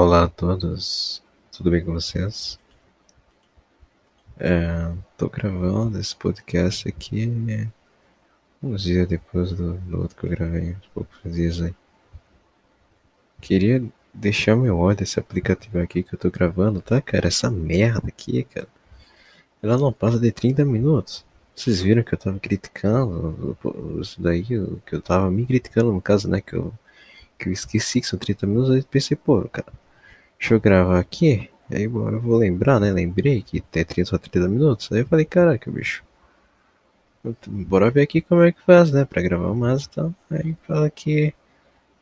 Olá a todos, tudo bem com vocês? É, tô gravando esse podcast aqui né, uns dias depois do, do outro que eu gravei, uns poucos dias aí. Queria deixar meu ódio desse aplicativo aqui que eu tô gravando, tá, cara? Essa merda aqui, cara. Ela não passa de 30 minutos. Vocês viram que eu tava criticando isso daí, que eu tava me criticando no caso, né? Que eu, que eu esqueci que são 30 minutos. Aí pensei, pô, cara, deixa eu gravar aqui. Aí eu vou lembrar, né? Lembrei que tem 30 só 30 minutos. Aí eu falei, caraca, bicho. Bora ver aqui como é que faz, né? Pra gravar mais e tal. Aí fala que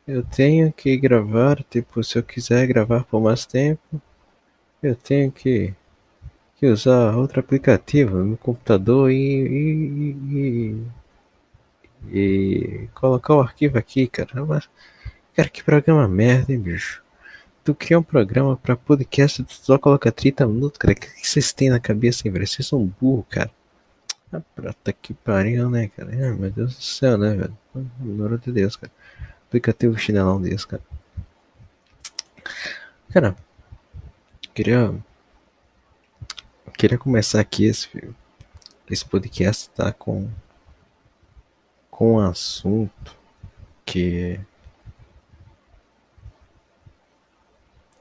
eu tenho que gravar, tipo, se eu quiser gravar por mais tempo, eu tenho que, que usar outro aplicativo no computador e, e, e, e colocar o arquivo aqui, cara. Mas, cara, que programa merda, hein, bicho? Tu cria um programa pra podcast, tu só coloca 30 minutos, cara. O que, vocês têm na cabeça, hein, velho? Vocês são burros, cara. Ah, prata que pariu, né, cara? Ai, meu Deus do céu, né, velho? Pelo de Deus, cara aplicativo chinelão desse, cara. Cara, queria queria começar aqui esse esse podcast tá com com um assunto que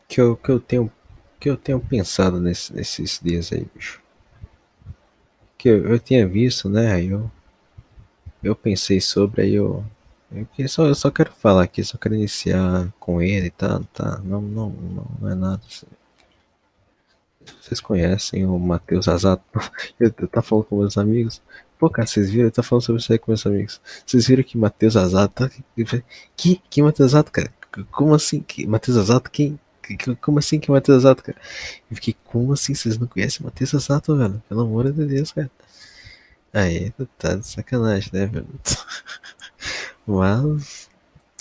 que eu, que eu tenho que eu tenho pensado nesse, nesses dias aí, bicho. Que eu, eu tinha visto, né? Aí eu eu pensei sobre aí eu eu só, eu só quero falar aqui, só quero iniciar com ele, tá? tá não, não, não, é nada assim. Vocês conhecem o Matheus Azato? Eu, tá falando com meus amigos. Pô, cara, vocês viram? Eu tô falando sobre isso aí com meus amigos. Vocês viram que Matheus Azato. Tá... Que? Que Matheus Azato, cara? Como assim? Que Matheus Azato? Quem? Como assim que Matheus Azato, cara? Eu fiquei, como assim? Vocês não conhecem Matheus Azato, velho? Pelo amor de Deus, cara. Aí, tá de sacanagem, né, velho? Mas,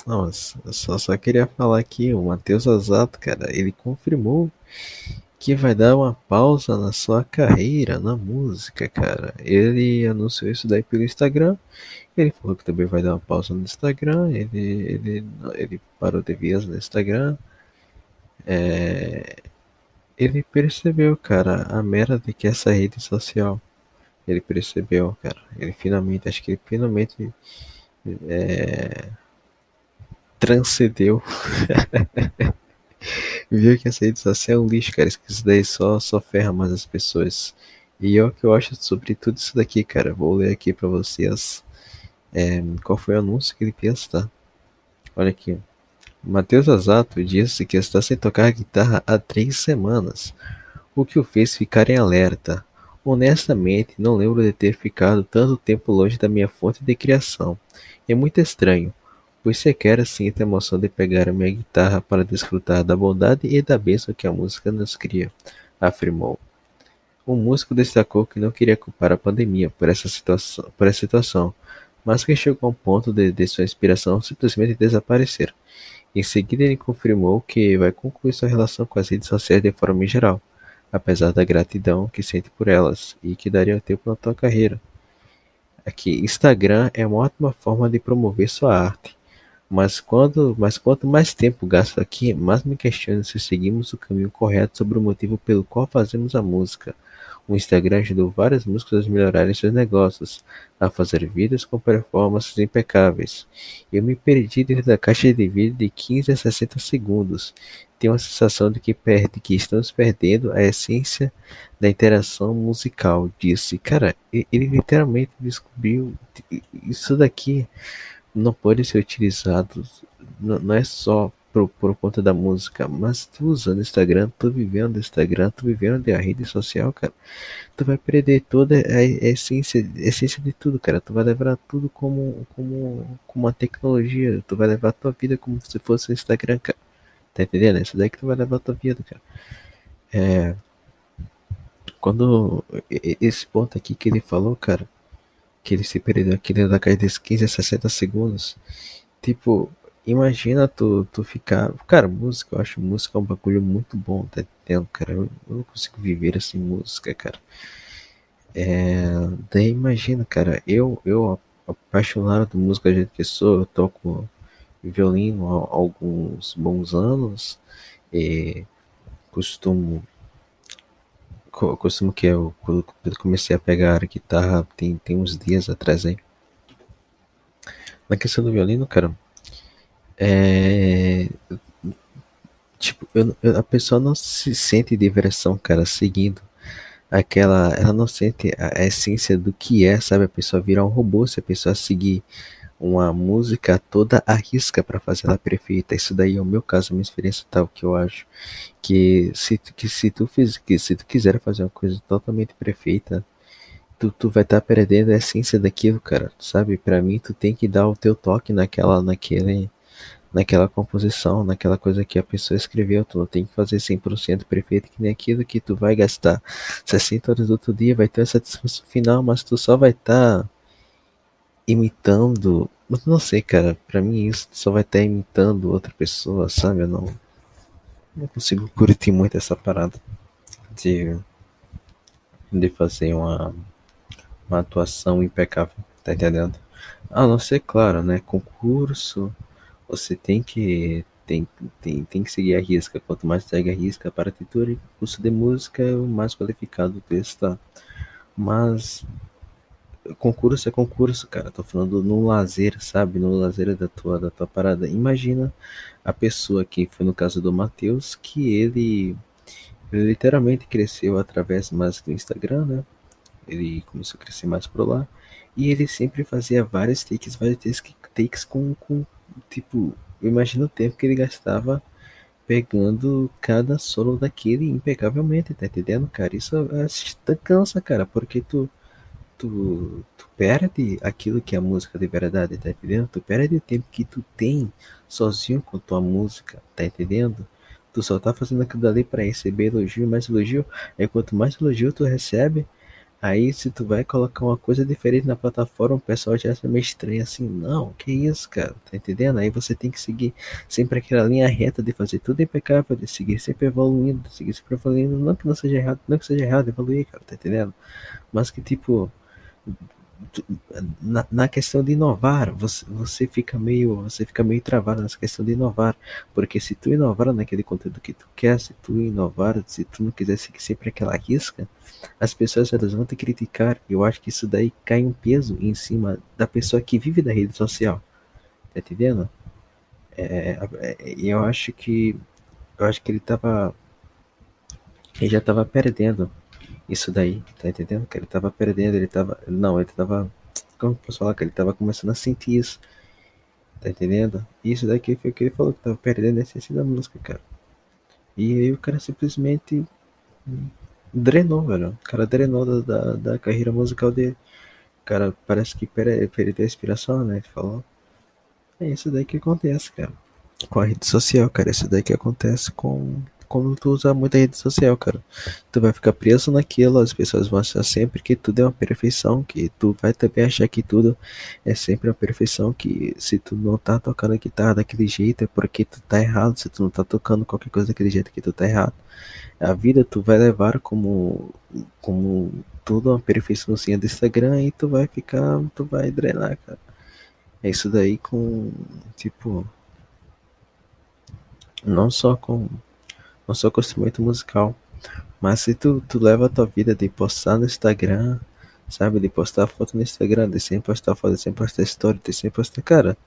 nossa, eu só, só queria falar aqui, o Matheus Azato, cara, ele confirmou que vai dar uma pausa na sua carreira na música, cara. Ele anunciou isso daí pelo Instagram. Ele falou que também vai dar uma pausa no Instagram. Ele, ele, ele parou de vez no Instagram. É, ele percebeu, cara, a merda que é essa rede social. Ele percebeu, cara. Ele finalmente, acho que ele finalmente é, transcendeu. Viu que essa rede social é um lixo, cara. Isso daí só, só ferra mais as pessoas. E é o que eu acho sobre tudo isso daqui, cara. Vou ler aqui pra vocês é, qual foi o anúncio que ele fez, tá? Olha aqui. Matheus Azato disse que está sem tocar guitarra há três semanas, o que o fez ficar em alerta. Honestamente, não lembro de ter ficado tanto tempo longe da minha fonte de criação. É muito estranho, pois sequer sinto a emoção de pegar a minha guitarra para desfrutar da bondade e da bênção que a música nos cria, afirmou. O músico destacou que não queria culpar a pandemia por essa situação, por essa situação mas que chegou ao ponto de, de sua inspiração simplesmente desaparecer. Em seguida, ele confirmou que vai concluir sua relação com as redes sociais de forma geral, apesar da gratidão que sente por elas e que daria tempo na sua carreira aqui, Instagram é uma ótima forma de promover sua arte. Mas, quando, mas quanto mais tempo gasto aqui, mais me questiono se seguimos o caminho correto sobre o motivo pelo qual fazemos a música. O Instagram ajudou vários músicos a melhorarem seus negócios, a fazer vídeos com performances impecáveis. Eu me perdi dentro da caixa de vídeo de 15 a 60 segundos. Tenho a sensação de que, perde, que estamos perdendo a essência da interação musical. Disse, cara, ele literalmente descobriu isso daqui não pode ser utilizado, não é só por, por conta da música, mas tu usando Instagram, tu vivendo Instagram, tu vivendo a rede social, cara, tu vai perder toda a essência, a essência de tudo, cara. Tu vai levar tudo como, como, como uma tecnologia, tu vai levar tua vida como se fosse o Instagram, cara. Tá entendendo? Isso daí que tu vai levar tua vida, cara. É. Quando. Esse ponto aqui que ele falou, cara, que ele se perdeu aqui dentro da caixa desses 15 a 60 segundos. Tipo, imagina tu, tu ficar. Cara, música, eu acho música um bagulho muito bom, tá entendendo, cara? Eu, eu não consigo viver assim música, cara. É, daí imagina, cara, eu, eu apaixonado de música do jeito que sou, eu toco violino há alguns bons anos E costumo. Costumo que eu, quando comecei a pegar guitarra, tem, tem uns dias atrás aí. Na questão do violino, cara, é. Tipo, eu, eu, a pessoa não se sente diversão, cara, seguindo aquela. Ela não sente a, a essência do que é, sabe? A pessoa virar um robô se a pessoa seguir uma música toda à risca para fazer ela perfeita. Isso daí é o meu caso, a minha experiência tal que eu acho que se que se tu fiz, que se tu quiser fazer uma coisa totalmente perfeita, tu, tu vai estar tá perdendo a essência daquilo, cara. Sabe? Para mim tu tem que dar o teu toque naquela naquele naquela composição, naquela coisa que a pessoa escreveu. Tu não tem que fazer 100% perfeito, que nem aquilo que tu vai gastar 60 horas do outro dia, vai ter a satisfação final, mas tu só vai estar tá imitando. Não sei, cara. Pra mim isso só vai estar imitando outra pessoa, sabe? Eu não, não consigo curtir muito essa parada de, de fazer uma, uma atuação impecável, tá entendendo? A não ser, claro, né? Concurso, você tem que tem, tem, tem que seguir a risca. Quanto mais segue a risca, a partitura e curso de música é o mais qualificado o está. Mas concurso é concurso, cara. Tô falando no lazer, sabe? No lazer da tua, da tua parada. Imagina a pessoa que foi no caso do Matheus, que ele, ele literalmente cresceu através mais do Instagram, né? Ele começou a crescer mais por lá. E ele sempre fazia vários takes, vários takes, takes com, com, tipo, imagina o tempo que ele gastava pegando cada solo daquele impecavelmente, tá entendendo, cara? Isso é, cansa, cara, porque tu tu, tu perde aquilo que é a música de verdade, tá entendendo? Tu perde o tempo que tu tem sozinho com tua música, tá entendendo? Tu só tá fazendo aquilo dali para receber elogio, mais elogio. Aí quanto mais elogio tu recebe, aí se tu vai colocar uma coisa diferente na plataforma, o pessoal já acha meio estranho assim, não, que isso, cara, tá entendendo? Aí você tem que seguir sempre aquela linha reta de fazer tudo impecável, de seguir sempre evoluindo, de seguir sempre evoluindo, não que não seja errado, não que seja errado evoluir, cara, tá entendendo? Mas que tipo, na, questão de inovar, você, você fica meio você fica meio travado nessa questão de inovar, porque se tu inovar naquele conteúdo que tu quer, se tu inovar, se tu não quiser seguir sempre aquela risca, as pessoas elas vão te criticar. Eu acho que isso daí cai um peso em cima da pessoa que vive da rede social, tá entendendo? É, é, eu acho que eu acho que ele tava ele já tava perdendo isso daí, tá entendendo? Que ele tava perdendo, ele tava. Não, ele tava. Como posso falar? Que ele tava começando a sentir isso. Tá entendendo? Isso daqui foi o que ele falou, que tava perdendo a essência da música, cara. E aí o cara simplesmente drenou, velho. O cara drenou da, da, da carreira musical dele. O cara parece que perdeu a inspiração, né? Ele falou. É isso daí que acontece, cara. Com a rede social, cara. Isso daí que acontece com quando tu usa muita rede social, cara. Tu vai ficar preso naquilo, as pessoas vão achar sempre que tudo é uma perfeição, que tu vai também achar que tudo é sempre uma perfeição, que se tu não tá tocando a guitarra daquele jeito é porque tu tá errado, se tu não tá tocando qualquer coisa daquele jeito que tu tá errado. A vida tu vai levar como como tudo uma perfeiçãozinha do Instagram e tu vai ficar, tu vai drenar, cara. É isso daí com, tipo, não só com não sou acostumado musical. Mas se tu, tu leva a tua vida de postar no Instagram, sabe? De postar foto no Instagram, de sempre postar foto, de sempre postar story, de sempre postar. Cara,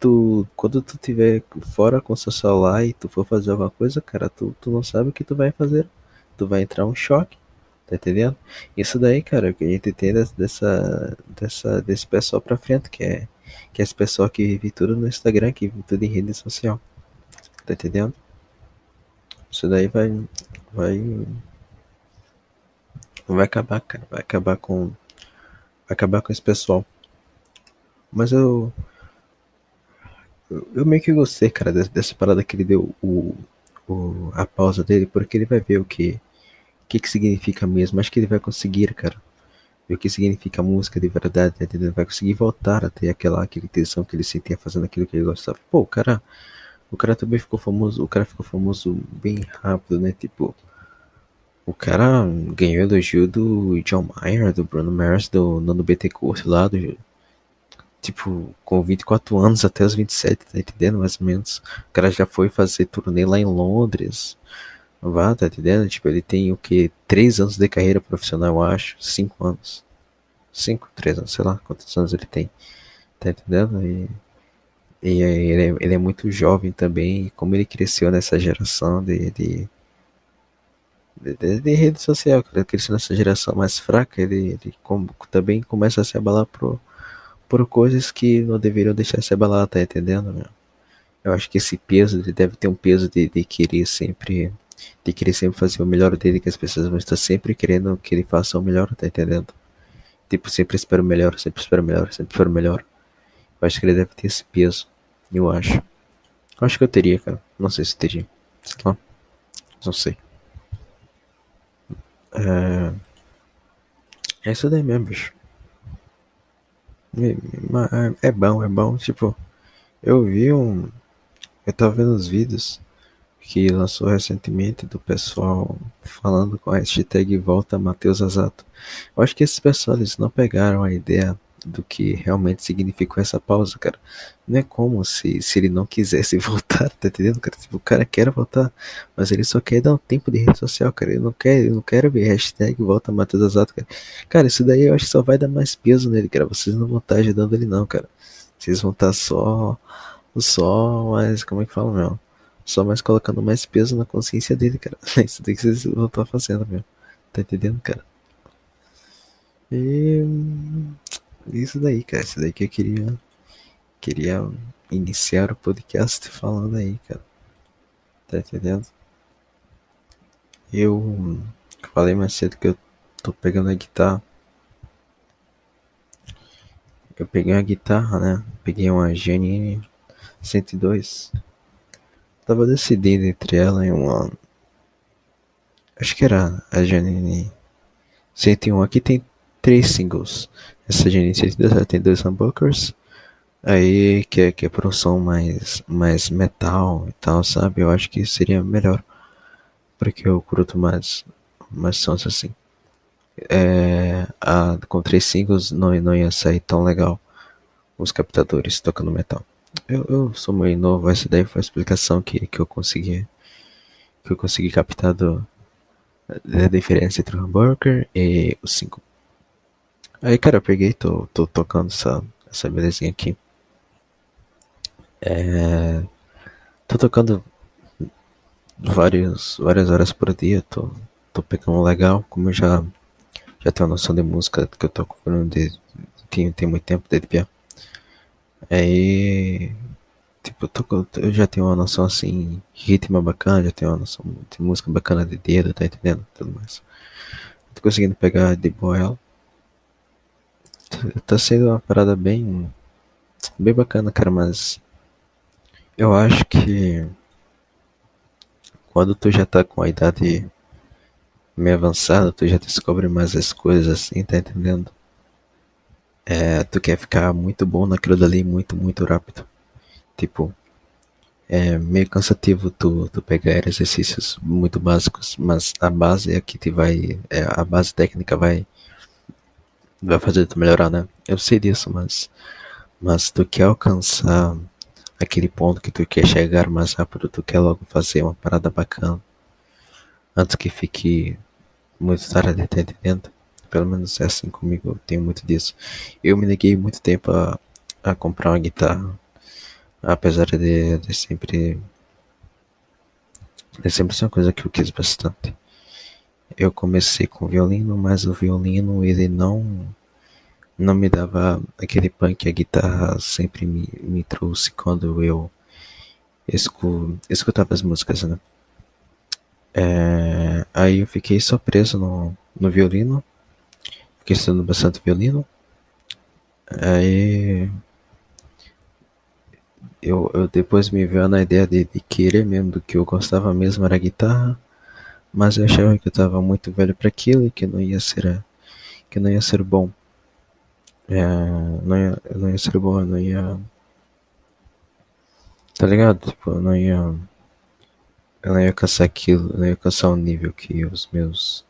tu, quando tu tiver fora com seu celular e tu for fazer alguma coisa, cara, tu, tu não sabe o que tu vai fazer. Tu vai entrar um choque. Tá entendendo? Isso daí, cara, que a gente tem dessa, dessa, desse pessoal pra frente, que é, que é esse pessoal que vive tudo no Instagram, que vive tudo em rede social. Tá entendendo? Isso daí vai. Vai. Vai acabar, cara. Vai acabar com. Vai acabar com esse pessoal. Mas eu. Eu meio que gostei, cara, dessa parada que ele deu o, o, a pausa dele, porque ele vai ver o que, que, que significa mesmo. Acho que ele vai conseguir, cara. Ver o que significa música de verdade, entendeu? Vai conseguir voltar a ter aquela, aquele tensão que ele sentia fazendo aquilo que ele gostava. Pô, cara o cara também ficou famoso, o cara ficou famoso bem rápido, né? Tipo, o cara ganhou elogio do John Mayer, do Bruno Mars, do Nano BT Curso lá, do, tipo, com 24 anos até os 27, tá entendendo? Mais ou menos. O cara já foi fazer turnê lá em Londres. Vá, tá entendendo? Tipo, ele tem o que? 3 anos de carreira profissional, eu acho. 5 anos. 5, 3 anos, sei lá quantos anos ele tem. Tá entendendo? E, e ele, é, ele é muito jovem também. Como ele cresceu nessa geração de, de de, de, rede social, cresceu nessa geração mais fraca, ele, ele com, também começa a se abalar por, por coisas que não deveriam deixar se abalar, tá entendendo, meu? Eu acho que esse peso, ele deve ter um peso de, de querer sempre, de querer sempre fazer o melhor dele, que as pessoas vão estar sempre querendo que ele faça o melhor, tá entendendo? Tipo, sempre espero melhor, sempre espero melhor, sempre espero melhor. Eu acho que ele deve ter esse peso, eu acho. Eu acho que eu teria, cara. Não sei se teria. Sei lá. Não sei. É, é isso daí mesmo, bicho. É, bom, é bom. Tipo, eu vi um. Eu tava vendo os vídeos que lançou recentemente do pessoal falando com a hashtag Volta Matheus Azato. Eu acho que esses pessoal eles não pegaram a ideia do que realmente significou essa pausa, cara. Não é como se, se ele não quisesse voltar, tá entendendo, cara? Tipo, o cara quer voltar, mas ele só quer dar um tempo de rede social, cara. Ele não quer, ele não quer ver hashtag volta Matheus Azato, cara. Cara, isso daí eu acho que só vai dar mais peso nele, cara. Vocês não vão estar ajudando ele não, cara. Vocês vão estar só, só mais, como é que fala, meu? Só mais colocando mais peso na consciência dele, cara. Isso daí que vocês vão estar fazendo, meu. Tá entendendo, cara? E isso daí, cara. Isso daí que eu queria. Queria iniciar o podcast falando aí, cara. Tá entendendo? Eu falei mais cedo que eu tô pegando a guitarra. Eu peguei a guitarra, né? Peguei uma Janine 102. Tava decidindo entre ela e uma. Acho que era a Janine 101. Aqui tem três singles. Essa 102 tem dois humbuckers. Aí que é, que é por um som mais, mais metal e tal, sabe? Eu acho que seria melhor. Porque eu curto mais, mais sons assim. É, a, com três singles não, não ia sair tão legal os captadores tocando metal. Eu, eu sou meio novo, essa daí foi a explicação que, que eu consegui que eu consegui captar do, da diferença entre o humbucker e o single. Aí, cara, eu peguei, tô, tô tocando essa, essa belezinha aqui. É, tô tocando várias, várias horas por dia, tô, tô pegando legal, como eu já, já tenho noção de música que eu tô comprando de, tem, tem muito tempo desde pior. Aí, tipo, eu, tô, eu já tenho uma noção assim, ritmo bacana, já tenho uma noção de música bacana de dedo, tá entendendo? Tudo mais. Tô conseguindo pegar de boa ela tá sendo uma parada bem. bem bacana, cara, mas. Eu acho que. Quando tu já tá com a idade meio avançada, tu já descobre mais as coisas assim, tá entendendo? É, tu quer ficar muito bom naquilo dali muito, muito rápido. Tipo, é meio cansativo tu, tu pegar exercícios muito básicos, mas a base é que te vai. É, a base técnica vai vai fazer tu melhorar, né? Eu sei disso, mas mas tu quer alcançar aquele ponto que tu quer chegar mais rápido, tu quer logo fazer uma parada bacana antes que fique muito tarde, tá entendendo? Pelo menos é assim comigo, eu tenho muito disso. Eu me neguei muito tempo a, a comprar uma guitarra, apesar de, de sempre de sempre uma coisa que eu quis bastante. Eu comecei com violino, mas o violino ele não não me dava aquele punk que a guitarra sempre me, me trouxe quando eu escu, escutava as músicas, né? É, aí eu fiquei só preso no, no violino, fiquei estudando bastante violino. Aí eu, eu depois me veio na ideia de, de querer mesmo do que eu gostava mesmo era guitarra mas eu achava que eu estava muito velho para aquilo e que não ia ser que não ia ser bom. É, não ia, não ia ser bom não ia tá ligado? Tipo eu não ia eu não ia alcançar aquilo eu não ia alcançar o nível que os meus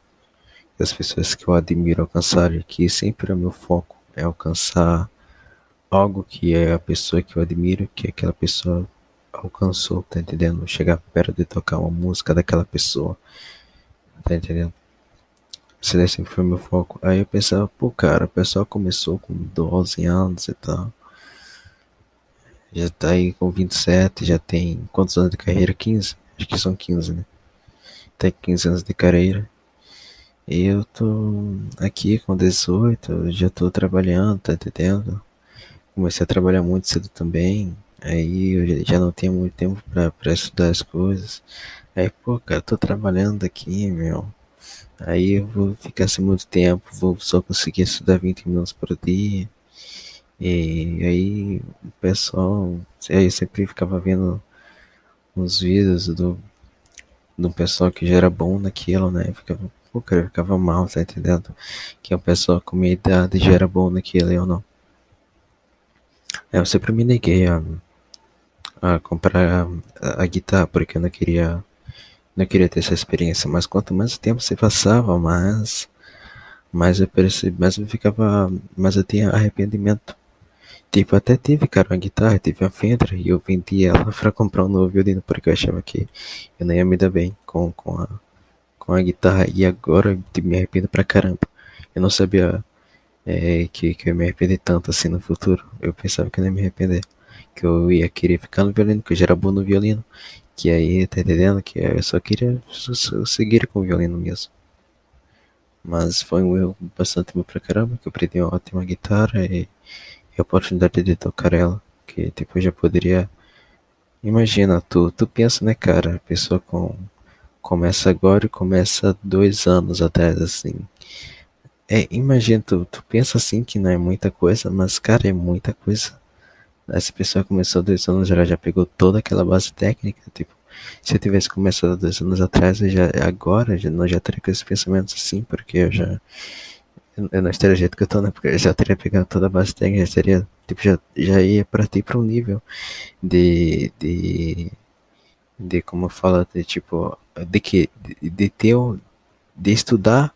as pessoas que eu admiro alcançarem que sempre é o meu foco é alcançar algo que é a pessoa que eu admiro, que aquela pessoa alcançou, tá entendendo? Chegar perto de tocar uma música daquela pessoa, tá entendendo? Esse daí sempre foi meu foco. Aí eu pensava, pô, cara, o pessoal começou com 12 anos e tal. Já tá aí com 27, já tem quantos anos de carreira? 15? Acho que são 15, né? Tem 15 anos de carreira. E eu tô aqui com 18, já tô trabalhando, tá entendendo? Comecei a trabalhar muito cedo também. Aí eu já não tenho muito tempo pra, pra estudar as coisas. Aí, pô, cara, tô trabalhando aqui, meu. Aí eu vou ficar sem muito tempo, vou só conseguir estudar 20 minutos por dia. E aí o pessoal, aí eu sempre ficava vendo uns vídeos do, do pessoal que já era bom naquilo, né? Ficava, pô, cara, ficava mal, tá entendendo? Que a pessoa com minha idade já era bom naquilo, eu não. Eu sempre me neguei a, a comprar a, a guitarra porque eu não queria não queria ter essa experiência, mas quanto mais o tempo se passava, mais mais eu percebi, mais eu ficava, mais eu tinha arrependimento. Tipo, até tive, cara, uma guitarra, tive uma Fender e eu vendi ela pra comprar um novo violino porque eu achava que eu não ia me dar bem com, com, a, com a guitarra e agora me arrependo pra caramba. Eu não sabia é, que, que eu me arrepender tanto assim no futuro. Eu pensava que eu não ia me arrepender, que eu ia querer ficar no violino, que eu já era bom no violino que aí, tá entendendo? Que eu só queria seguir com o violino mesmo. Mas foi um erro bastante bom pra caramba, que eu aprendi uma ótima guitarra e, e a oportunidade de tocar ela. Que eu já poderia. Imagina, tu, tu pensa, né, cara? A pessoa com, começa agora e começa dois anos atrás, assim. É, imagina, tu, tu pensa assim que não é muita coisa, mas, cara, é muita coisa. Essa pessoa começou dois anos, ela já pegou toda aquela base técnica, tipo, se eu tivesse começado dois anos atrás, eu já, agora, já, não já teria com esses pensamentos assim, porque eu já, eu não estaria do jeito que eu tô, né, porque eu já teria pegado toda a base técnica, já teria, tipo, já, já ia pra ti pra um nível de, de, de como fala, de tipo, de que, de, de ter, de estudar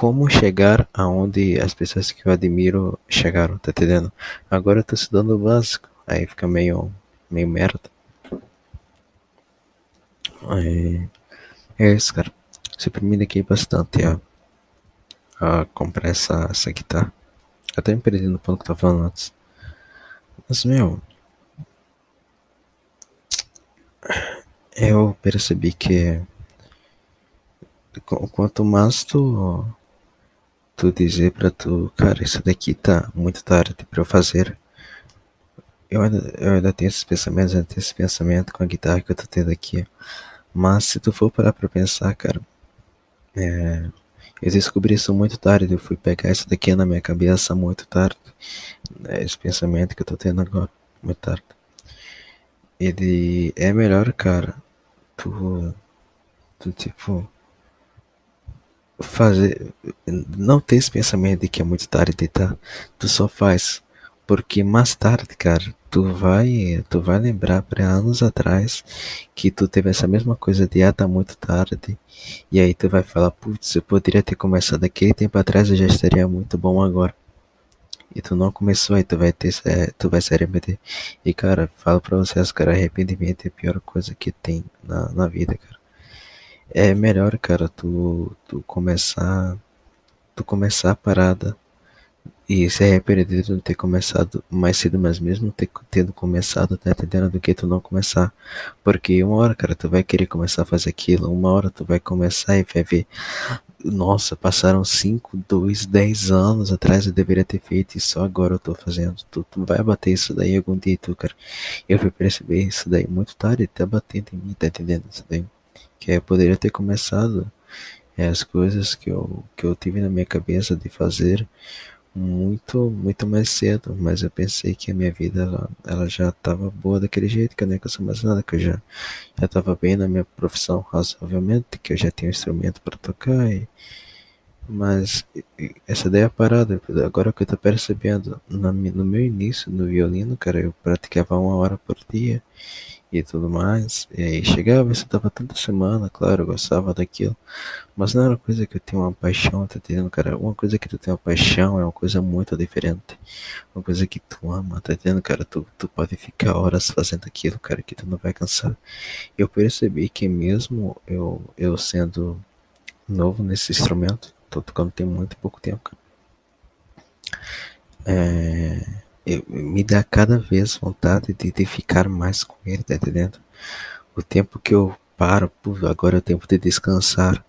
como chegar aonde as pessoas que eu admiro chegaram, tá entendendo? Agora eu tô estudando o básico, aí fica meio, meio merda. É, é isso, cara. Me dediquei bastante a, a comprar essa, essa guitarra. Até me perdi no ponto que tava falando antes. Mas, meu. Eu percebi que quanto mais tu tu dizer pra tu, cara, isso daqui tá muito tarde pra eu fazer. Eu ainda, eu ainda tenho esses pensamentos, ainda tenho esse pensamento com a guitarra que eu tô tendo aqui. Mas se tu for parar pra pensar, cara, é, eu descobri isso muito tarde. Eu fui pegar isso daqui na minha cabeça muito tarde. É esse pensamento que eu tô tendo agora, muito tarde. Ele é melhor, cara, tu, tu tipo fazer não ter esse pensamento de que é muito tarde, tá? Tu só faz porque mais tarde, cara, tu vai, tu vai lembrar para anos atrás que tu teve essa mesma coisa de ah, tá muito tarde. E aí tu vai falar, putz, eu poderia ter começado aquele tempo atrás, eu já estaria muito bom agora. E tu não começou, aí tu vai ter, é, tu vai se arrepender. E cara, falo pra vocês, cara, arrependimento é a pior coisa que tem na, na vida, cara. É melhor, cara, tu, tu começar, tu começar a parada e se arrepender de não ter começado mais cedo, mas mesmo ter, tendo começado, tá entendendo? Do que tu não começar. Porque uma hora, cara, tu vai querer começar a fazer aquilo, uma hora tu vai começar e vai ver, nossa, passaram 5, 2, 10 anos atrás eu deveria ter feito e só agora eu tô fazendo. Tu, tu vai bater isso daí algum dia, tu, cara. Eu fui perceber isso daí muito tarde, tá batendo em mim, tá entendendo isso daí? Que eu poderia ter começado é, as coisas que eu, que eu tive na minha cabeça de fazer muito muito mais cedo, mas eu pensei que a minha vida ela, ela já estava boa daquele jeito, que eu nem ia mais nada, que eu já já estava bem na minha profissão razoavelmente, que eu já tinha um instrumento para tocar e mas essa ideia é parada, agora que eu tô percebendo, no meu início no violino, cara, eu praticava uma hora por dia e tudo mais. E aí chegava, tava tanta semana, claro, eu gostava daquilo. Mas não era coisa que eu tenho uma paixão, tá entendendo, cara? Uma coisa que tu tem uma paixão é uma coisa muito diferente. Uma coisa que tu ama, tá entendendo, cara? Tu, tu pode ficar horas fazendo aquilo, cara, que tu não vai cansar. Eu percebi que mesmo eu, eu sendo novo nesse instrumento, tô tocando tem muito pouco tempo, cara. É, me dá cada vez vontade de, de ficar mais com ele, tá entendendo? O tempo que eu paro, agora é o tempo de descansar,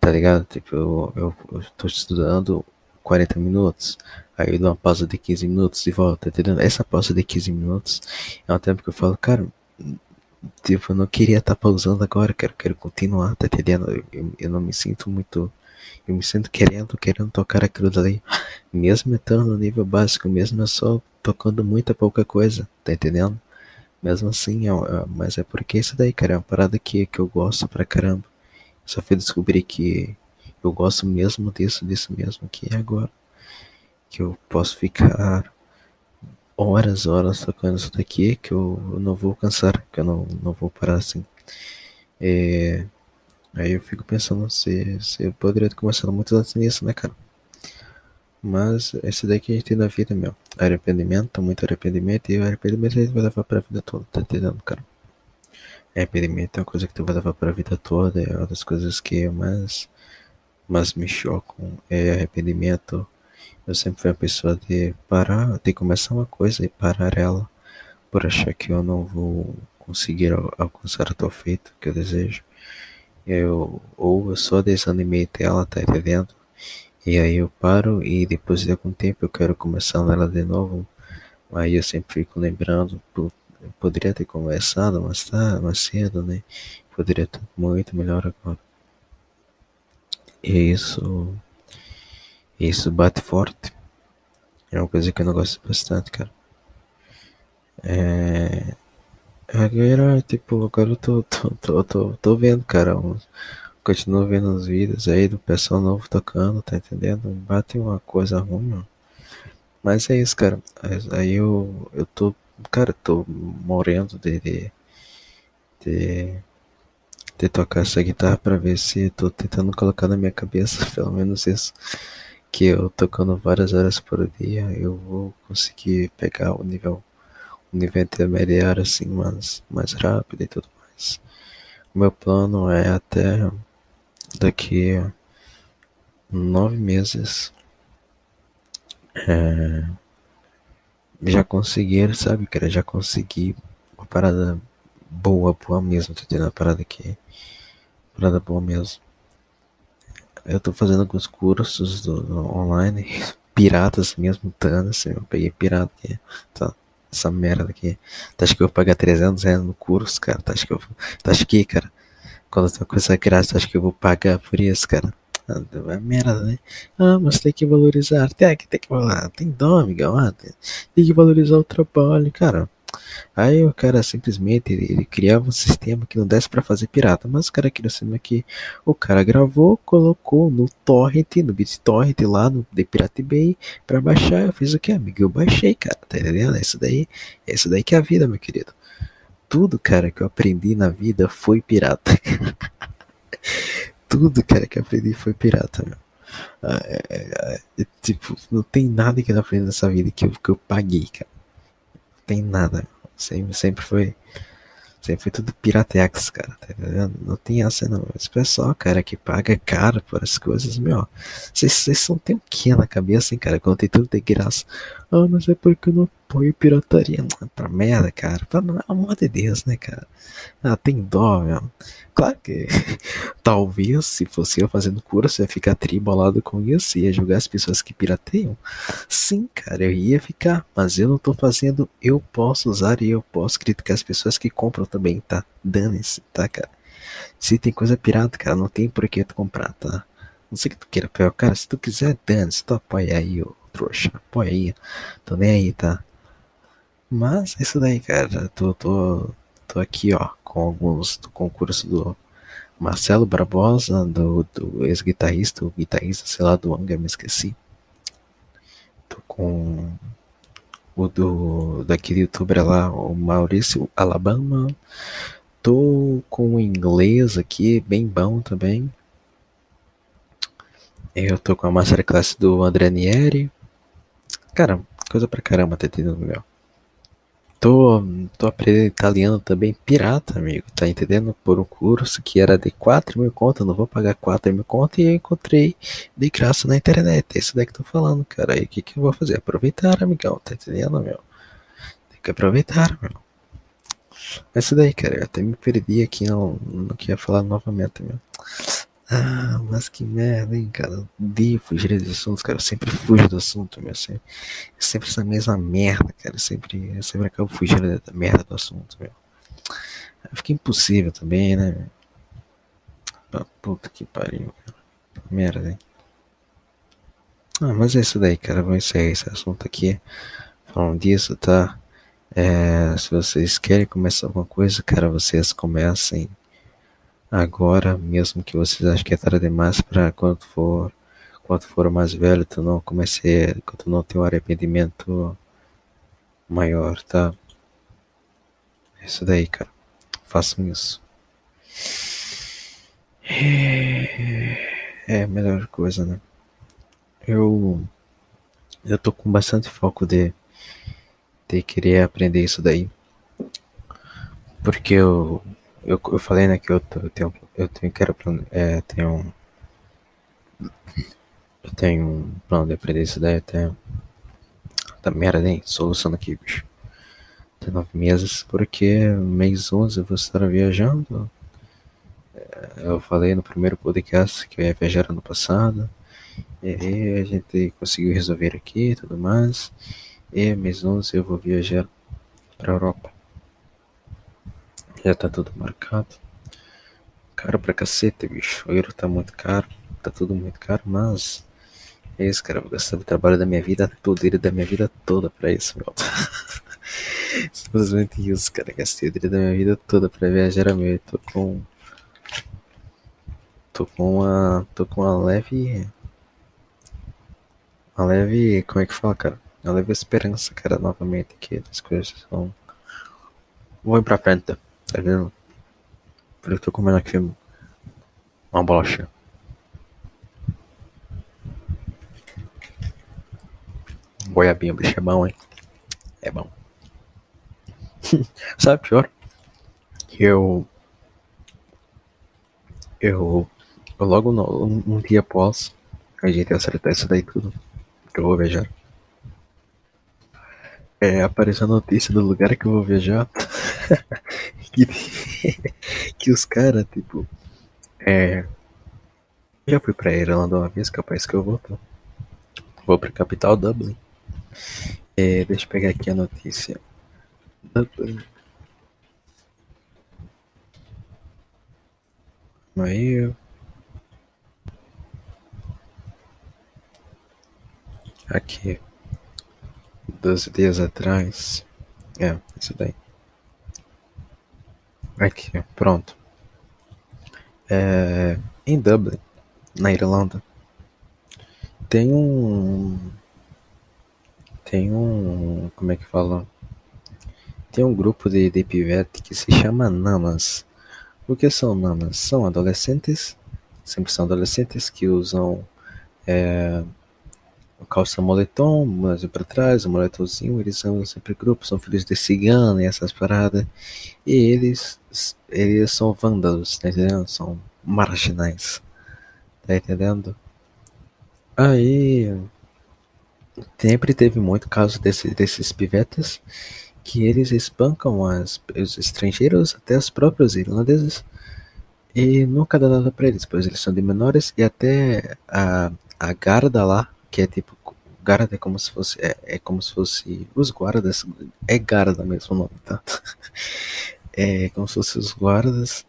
tá ligado? Tipo, eu, eu, eu tô estudando 40 minutos, aí eu dou uma pausa de 15 minutos e volto, tá entendendo? Essa pausa de 15 minutos é um tempo que eu falo, cara, tipo, eu não queria estar tá pausando agora, quero, quero continuar, tá entendendo? Eu, eu não me sinto muito eu me sinto querendo, querendo tocar aquilo dali. Mesmo estando no nível básico, mesmo só tocando muita pouca coisa, tá entendendo? Mesmo assim, é, é, mas é porque isso daí, cara, é uma parada que, que eu gosto pra caramba. Só fui descobrir que eu gosto mesmo disso, disso mesmo, que é agora. Que eu posso ficar horas, horas tocando isso daqui, que eu, eu não vou cansar, que eu não, não vou parar assim. É, Aí eu fico pensando se, se eu poderia ter começado muito antes nisso, né, cara? Mas esse daí que a gente tem na vida, meu. Arrependimento, muito arrependimento, e o arrependimento a gente vai levar pra vida toda, tá entendendo, cara? Arrependimento é uma coisa que tu vai levar pra vida toda, é uma das coisas que mais, mais me chocam, é arrependimento. Eu sempre fui a pessoa de parar, de começar uma coisa e parar ela, por achar que eu não vou conseguir alcançar o teu feito que eu desejo. Eu, ou eu só desanimei dela, tá entendendo? E aí eu paro e depois de algum tempo eu quero começar nela de novo. Aí eu sempre fico lembrando, eu poderia ter começado mais tarde, mais cedo, né? Poderia estar muito melhor agora. E isso, isso bate forte. É uma coisa que eu não gosto bastante, cara. É, Agora, tipo, agora eu tô, tô, tô, tô, tô vendo, cara. Continuo vendo os vídeos aí do pessoal novo tocando, tá entendendo? Bate uma coisa ruim, ó. Mas é isso, cara. Aí eu, eu tô, cara, tô morrendo de, de, de, de tocar essa guitarra pra ver se tô tentando colocar na minha cabeça, pelo menos isso. Que eu tocando várias horas por dia, eu vou conseguir pegar o nível nível intermediário assim, mas mais rápido e tudo mais. O meu plano é até daqui nove meses é, já conseguir, sabe, cara, já conseguir uma parada boa, boa mesmo, tô tendo uma parada aqui, parada boa mesmo. Eu tô fazendo alguns cursos do, do online, piratas mesmo, dando assim, eu peguei pirata tá essa merda aqui. Tu acha que eu vou pagar 300 reais no curso, cara? Tu acha que eu Tu acha que, cara? Quando tem coisa grátis, tu acha que eu vou pagar por isso, cara? É merda, né? Ah, mas tem que valorizar. Tem que, tem que valorizar. Tem dó, amigão. Ah, tem, tem que valorizar o trabalho, cara. Aí o cara simplesmente ele, ele criava um sistema que não desse para fazer pirata, mas o cara criou um sistema que o cara gravou, colocou no torrent, no BitTorrent lá no The Pirate Bay para baixar. Eu fiz o que, amigo? Eu baixei, cara, tá entendendo? Isso daí, isso daí que é a vida, meu querido. Tudo, cara, que eu aprendi na vida foi pirata. Tudo, cara, que eu aprendi foi pirata, meu. Ah, é, é, é, tipo, não tem nada que eu aprendi nessa vida que eu, que eu paguei, cara tem nada. Sempre, sempre foi. Sempre foi tudo piratex, cara, tá entendendo? Não tem essa não. Esse pessoal, cara, que paga caro por as coisas, meu. Vocês são tem o que na cabeça, hein, cara? Quando tem tudo de graça. Ah, mas é porque eu não apoio pirataria. Pra merda, cara. Pelo amor de Deus, né, cara? Ah, tem dó, meu. Claro que talvez se fosse eu fazendo curso, eu ia ficar tribolado com isso, ia julgar as pessoas que pirateiam. Sim, cara, eu ia ficar, mas eu não tô fazendo, eu posso usar e eu posso criticar as pessoas que compram também, tá? Dane-se, tá, cara? Se tem coisa pirata, cara, não tem por que tu comprar, tá? Não sei que tu queira cara, se tu quiser, dane-se, tu apoia aí, ô trouxa, apoia aí, tô nem aí, tá? Mas é isso daí, cara, tô, tô, tô aqui, ó, com alguns do concurso do Marcelo Barbosa, do, do ex-guitarrista, o guitarrista, sei lá, do Anga, me esqueci. Tô com o do daquele youtuber lá, o Maurício Alabama. Tô com o inglês aqui, bem bom também. Eu tô com a masterclass do André Nieri. Cara, coisa pra caramba, tá entendendo, meu? Tô, tô aprendendo italiano também, pirata, amigo, tá entendendo? Por um curso que era de 4 mil contas, não vou pagar 4 mil contas, e eu encontrei de graça na internet. É isso daí que tô falando, cara. E o que, que eu vou fazer? Aproveitar, amigão, tá entendendo, meu? Tem que aproveitar, meu. É isso daí, cara. Eu até me perdi aqui, não, não queria falar novamente, meu. Ah, mas que merda, hein, cara. Eu odeio fugir dos assuntos, cara. Eu sempre fujo do assunto, meu. Sempre, sempre essa mesma merda, cara. Eu sempre, eu sempre acabo fugindo da merda do assunto, meu. Fica impossível também, né, meu? Puta que pariu, cara. Merda, hein. Ah, mas é isso daí, cara. Vamos encerrar esse assunto aqui. Falando disso, tá? É, se vocês querem começar alguma coisa, cara, vocês comecem agora, mesmo que vocês achem que é tarde demais para quando for quando for mais velho, tu não comece, quando não tem um arrependimento maior, tá? É isso daí, cara. Façam isso. É a melhor coisa, né? Eu eu tô com bastante foco de de querer aprender isso daí. Porque eu, eu, eu falei, né, que eu, eu tenho, eu tenho, quero, é, tenho, eu tenho um plano de aprender isso daí até, da merda, nem, solução aqui, bicho. Até nove meses, porque mês 11 eu vou estar viajando. É, eu falei no primeiro podcast que eu ia viajar ano passado. E aí a gente conseguiu resolver aqui e tudo mais. E mês 11 eu vou viajar para Europa. Já tá tudo marcado. Caro pra cacete, bicho. O euro tá muito caro. Tá tudo muito caro, mas. É isso, cara. Vou gastar o trabalho da minha vida toda, e da minha vida toda pra isso, meu. Simplesmente isso, cara. Gastei o dinheiro da minha vida toda pra viajar, meu. Eu tô com. Tô com uma. Tô com uma leve. Uma leve. Como é que fala, cara? Eu levo esperança, cara, novamente, que as coisas vão. Vão pra frente, tá vendo? Eu tô comendo aqui uma bolacha. Goiabinho, bicho, é bom, hein? É bom. Sabe pior? Que eu. Eu. eu logo no, um, um dia após a gente acertar isso daí tudo. Que eu vou viajar é, apareceu a notícia do lugar que eu vou viajar. que, que os caras, tipo. É. Já fui pra Irlanda uma vez, capaz que eu vou. Tá? Vou pra capital Dublin. É, deixa eu pegar aqui a notícia. Dublin. Aí. Aqui. 12 dias atrás. É, isso daí. Aqui, pronto. É, em Dublin, na Irlanda, tem um. Tem um. Como é que fala? Tem um grupo de, de pivete que se chama Namas. O que são Namas? São adolescentes, sempre são adolescentes que usam. É, calça moletom, mas para trás, um moletomzinho, eles são sempre grupos, são filhos de cigano e essas paradas. E eles, eles são vândalos, tá entendendo? São marginais, tá entendendo? Aí, sempre teve muito caso desse, desses pivetes que eles espancam as, os estrangeiros, até os próprios irlandeses, e nunca dá nada pra eles, pois eles são de menores e até a, a garda lá que é tipo guarda é como se fosse é, é como se fosse os guardas é guarda mesmo nome tá é como se fosse os guardas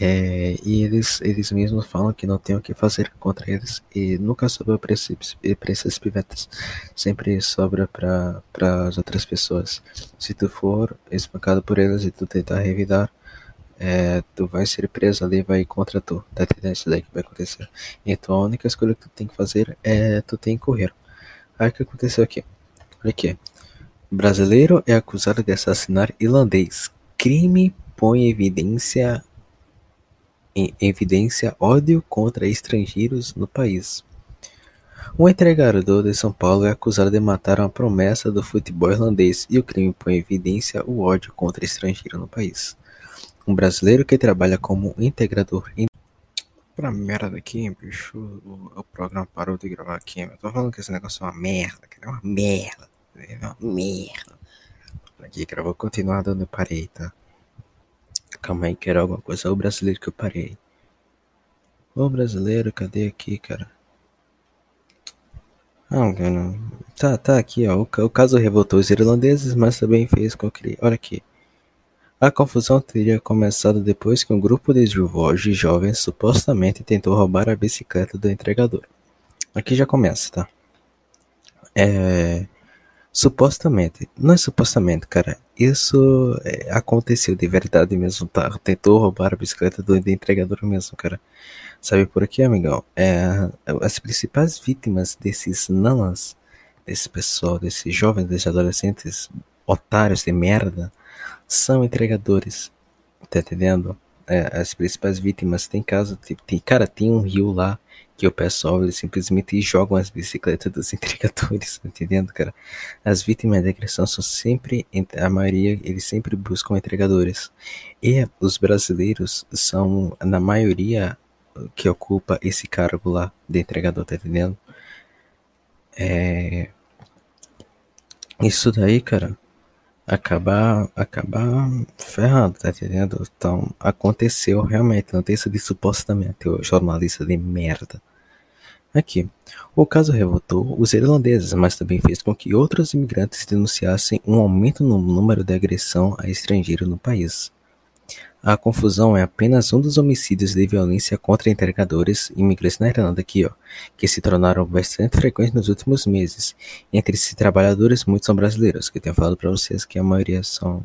é, e eles eles mesmos falam que não tem o que fazer contra eles e nunca sobra para esses, pivetes sempre sobra para para as outras pessoas se tu for espancado por eles e tu tentar revidar é, tu vai ser preso ali, vai contra tu. Tá entendendo isso daí que vai acontecer? Então a única escolha que tu tem que fazer é tu tem que correr. Aí o que aconteceu aqui? Olha aqui. Brasileiro é acusado de assassinar irlandês. Crime põe evidência em evidência ódio contra estrangeiros no país. Um entregador de São Paulo é acusado de matar uma promessa do futebol irlandês e o crime põe em evidência o ódio contra estrangeiro no país. Um brasileiro que trabalha como integrador em Pra merda aqui, bicho, o, o, programa parou de gravar aqui. Eu tô falando que esse negócio é uma merda, que é uma merda, é uma merda. Aqui, cara, vou continuar dando parei, tá? Calma aí, quero alguma coisa. O brasileiro que eu parei. Ô brasileiro, cadê aqui, cara? Ah, cara. Tá, tá aqui, ó. O, o caso revoltou os irlandeses, mas também fez com que. Olha aqui. A confusão teria começado depois que um grupo de jovens supostamente tentou roubar a bicicleta do entregador. Aqui já começa, tá? É. Supostamente. Não é supostamente, cara. Isso é, aconteceu de verdade mesmo, tá? Tentou roubar a bicicleta do, do entregador mesmo, cara. Sabe por quê, amigão? É, as principais vítimas desses nanas, desse pessoal, desses jovens, desses adolescentes otários de merda, são entregadores. Tá entendendo? É, as principais vítimas tem caso, tem, cara, tem um rio lá que o pessoal eles simplesmente jogam as bicicletas dos entregadores, tá entendendo, cara? As vítimas de agressão são sempre, a maioria, eles sempre buscam entregadores. E os brasileiros são, na maioria, que ocupa esse cargo lá de entregador, tá entendendo? É... Isso daí, cara, acabar acabar ferrado, tá entendendo? Então, aconteceu realmente, não tem isso de supostamente, o jornalista de merda. Aqui, o caso revoltou os irlandeses, mas também fez com que outros imigrantes denunciassem um aumento no número de agressão a estrangeiro no país. A confusão é apenas um dos homicídios de violência contra entregadores imigrantes na Irlanda aqui, ó, que se tornaram bastante frequentes nos últimos meses. Entre esses trabalhadores, muitos são brasileiros, que eu tenho falado para vocês que a maioria são,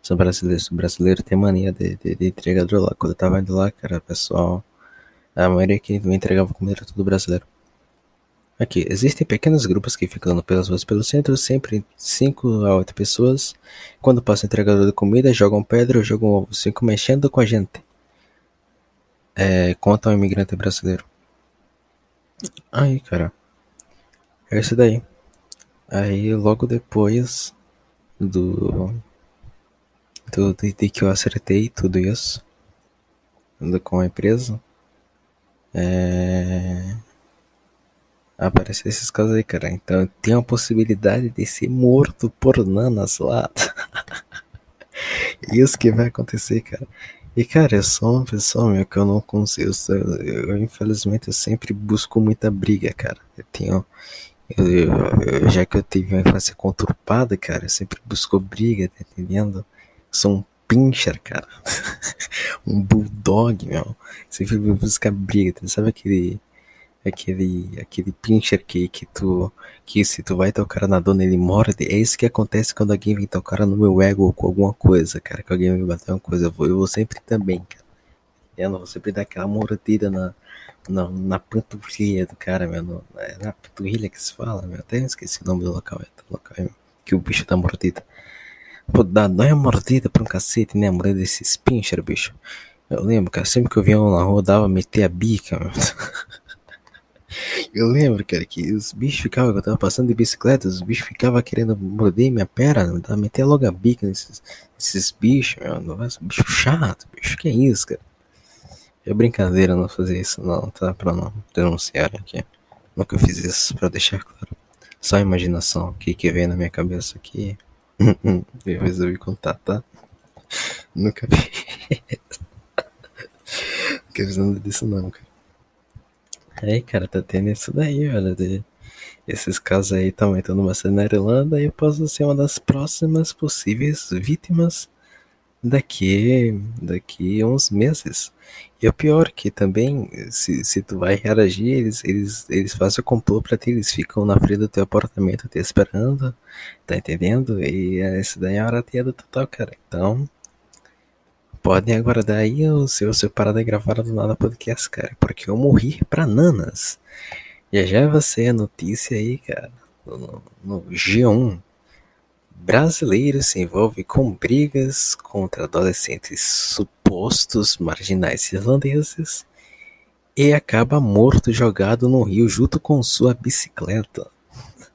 são brasileiros. O brasileiro tem mania de, de, de entregador lá. Quando eu tava indo lá, cara, pessoal, a maioria que entregava comida era tudo brasileiro. Aqui, existem pequenos grupos que ficam pelas ruas pelo centro, sempre 5 a 8 pessoas. Quando passa o entregador de comida, jogam pedra ou jogam ovos, ficam mexendo com a gente. É, conta um imigrante brasileiro. Aí, cara. É isso daí. Aí, logo depois do. do de, de que eu acertei tudo isso com a empresa. É aparecer esses casos aí, cara. Então tem a possibilidade de ser morto por nanas lá. Isso que vai acontecer, cara. E cara, eu sou uma pessoa meu, que eu não consigo. Eu, eu, infelizmente eu sempre busco muita briga, cara. Eu tenho. Eu, eu, já que eu tive uma infância conturpada, cara, eu sempre busco briga, tá entendendo? Sou um pincher, cara. um bulldog, meu. Sempre busca briga, tá? sabe aquele aquele aquele pincher que, que tu que se tu vai tocar na dona ele morde. É isso que acontece quando alguém vem tocar no meu ego ou com alguma coisa cara que alguém me bater uma coisa. Eu vou, eu vou sempre também cara. Eu não vou sempre dar aquela mordida na, na, na panturrilha do cara meu. No, é na panturrilha que se fala meu. Até esqueci o nome do local, é, local é, que o bicho tá mordido pô dá, não é mordida pra um cacete né? Mordida desses pincher bicho. Eu lembro cara sempre que eu vinha na rua dava meter a bica meu. Eu lembro, cara, que os bichos ficavam, eu tava passando de bicicleta, os bichos ficavam querendo morder minha perna, tava meter logo a bica nesses, nesses bichos, meu. Nossa, bicho chato, bicho, que é isso, cara? É brincadeira não fazer isso, não, tá? Pra não denunciar aqui. Nunca fiz isso, pra deixar claro. Só a imaginação, o que, que vem na minha cabeça aqui. eu resolvi contar, tá? Nunca vi. Nunca fiz nada disso, não, cara. Aí, cara, tá tendo isso daí, olha. De... Esses casos aí estão aumentando bastante na Irlanda e eu posso ser uma das próximas possíveis vítimas daqui daqui uns meses. E o pior que também, se, se tu vai reagir, eles, eles, eles fazem o complô pra ti, eles ficam na frente do teu apartamento te esperando, tá entendendo? E essa daí é a hora total, cara. Então, podem aguardar aí o seu, seu parada gravada do nada podcast, cara. Porque eu morri pra nanas. Já já você a notícia aí, cara. No, no G1 Brasileiro se envolve com brigas contra adolescentes supostos marginais irlandeses e acaba morto jogado no rio junto com sua bicicleta.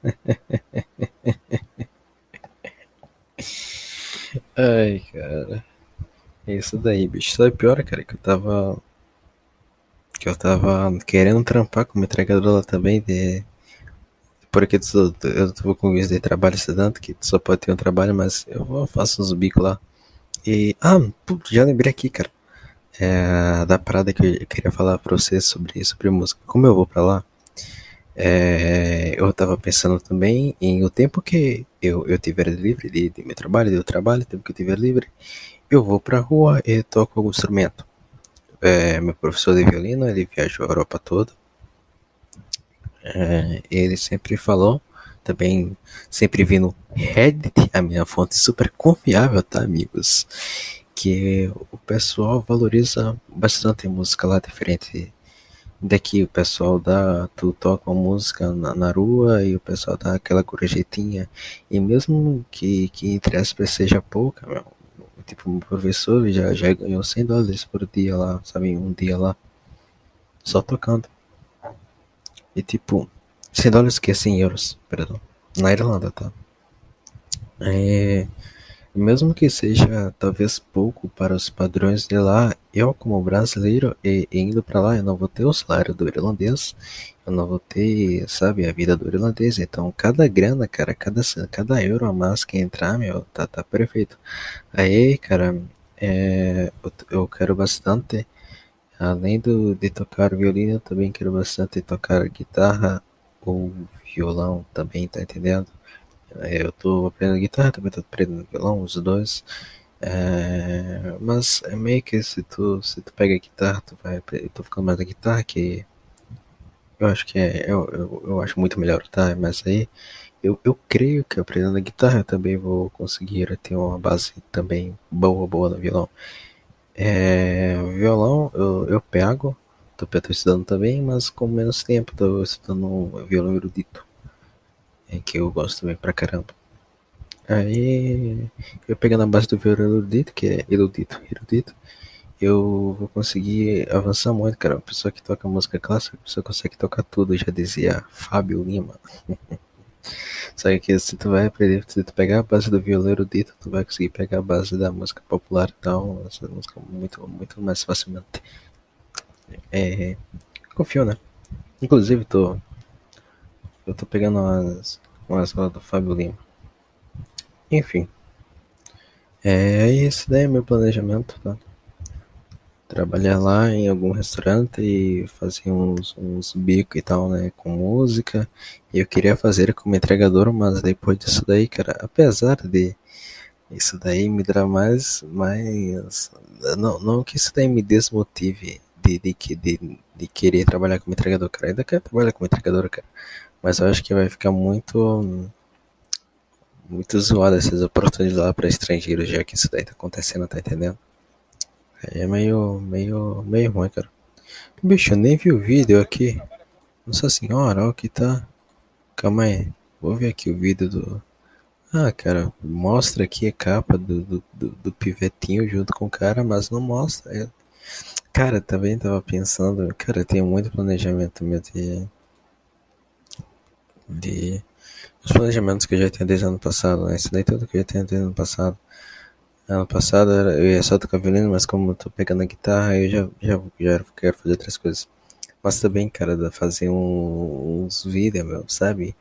Ai, cara. É isso daí, bicho. Sabe pior, cara, que eu tava. Que eu tava querendo trampar como entregador lá também de. Eu tô com isso de trabalho estudante, que só pode ter um trabalho, mas eu faço uns bicos lá. E. Ah, putz, já lembrei aqui, cara. É, da parada que eu queria falar pra você sobre, sobre música. Como eu vou pra lá, é, eu tava pensando também em o tempo que eu, eu tiver livre de, de meu trabalho, do trabalho, o tempo que eu tiver livre, eu vou pra rua e toco algum instrumento. É, meu professor de violino, ele viajou a Europa toda. É, ele sempre falou, também sempre vi no Reddit, a minha fonte super confiável, tá, amigos? Que o pessoal valoriza bastante a música lá, diferente daqui. O pessoal dá, tu toca uma música na, na rua e o pessoal dá aquela gorjetinha. E mesmo que, que entre aspas seja pouca, meu, tipo, um professor já, já ganhou 100 dólares por dia lá, sabe? Um dia lá. Só tocando. E tipo, 100 dólares que é 100 euros, perdão. Na Irlanda, tá? É, mesmo que seja talvez pouco para os padrões de lá, eu como brasileiro e, e indo para lá, eu não vou ter o salário do irlandês, eu não vou ter, sabe, a vida do irlandês. Então, cada grana, cara, cada, cada euro a mais que entrar, meu, tá, tá perfeito. Aí, cara, é, eu, eu quero bastante, além do, de tocar violino, eu também quero bastante tocar guitarra ou violão também, tá entendendo? É, eu tô aprendendo guitarra, também tô aprendendo violão, os dois. É, mas é meio que se tu, se tu pega a guitarra, tu vai. Eu tô ficando mais na guitarra, que eu acho que é. Eu, eu, eu acho muito melhor, tá? Mas aí eu, eu creio que aprendendo a guitarra também vou conseguir ter uma base também boa, boa no violão. É, violão eu, eu pego, tô, tô estudando também, mas com menos tempo, tô estudando violão erudito é, que eu gosto também pra caramba. Aí, eu pegando a base do violão erudito, que é erudito, erudito, eu vou conseguir avançar muito, cara. Uma pessoa que toca música clássica, a pessoa consegue tocar tudo, já dizia Fábio Lima. Só que se tu vai aprender, se tu pegar a base do violão erudito, tu vai conseguir pegar a base da música popular, então, essa música muito, muito mais facilmente. É, confio, né? Inclusive, tô eu tô pegando umas, umas lá do Fábio Lima. Enfim. É, esse daí é meu planejamento, tá? Trabalhar lá em algum restaurante e fazer uns, uns bicos e tal, né? Com música. E eu queria fazer como entregador, mas depois disso daí, cara, apesar de isso daí me dá mais. mais não, não que isso daí me desmotive de, de, de, de querer trabalhar como entregador, cara. Ainda quero trabalhar como entregador, cara. Mas eu acho que vai ficar muito. Muito zoado essas oportunidades lá para estrangeiros, já que isso daí tá acontecendo, tá entendendo? É meio. meio. meio ruim, cara. Bicho, eu nem vi o vídeo aqui. Nossa senhora, olha o que tá. Calma aí. Vou ver aqui o vídeo do. Ah, cara, mostra aqui a capa do, do, do, do pivetinho junto com o cara, mas não mostra. Cara, também tava pensando. Cara, eu tenho muito planejamento meu de de os planejamentos que eu já tinha desde ano passado, né? Isso daí tudo que eu já tinha desde ano passado. Ano passado eu ia só tocar violino, mas como eu tô pegando a guitarra, eu já, já, já quero fazer outras coisas. Mas também, cara, fazer um, uns vídeos, meu, sabe?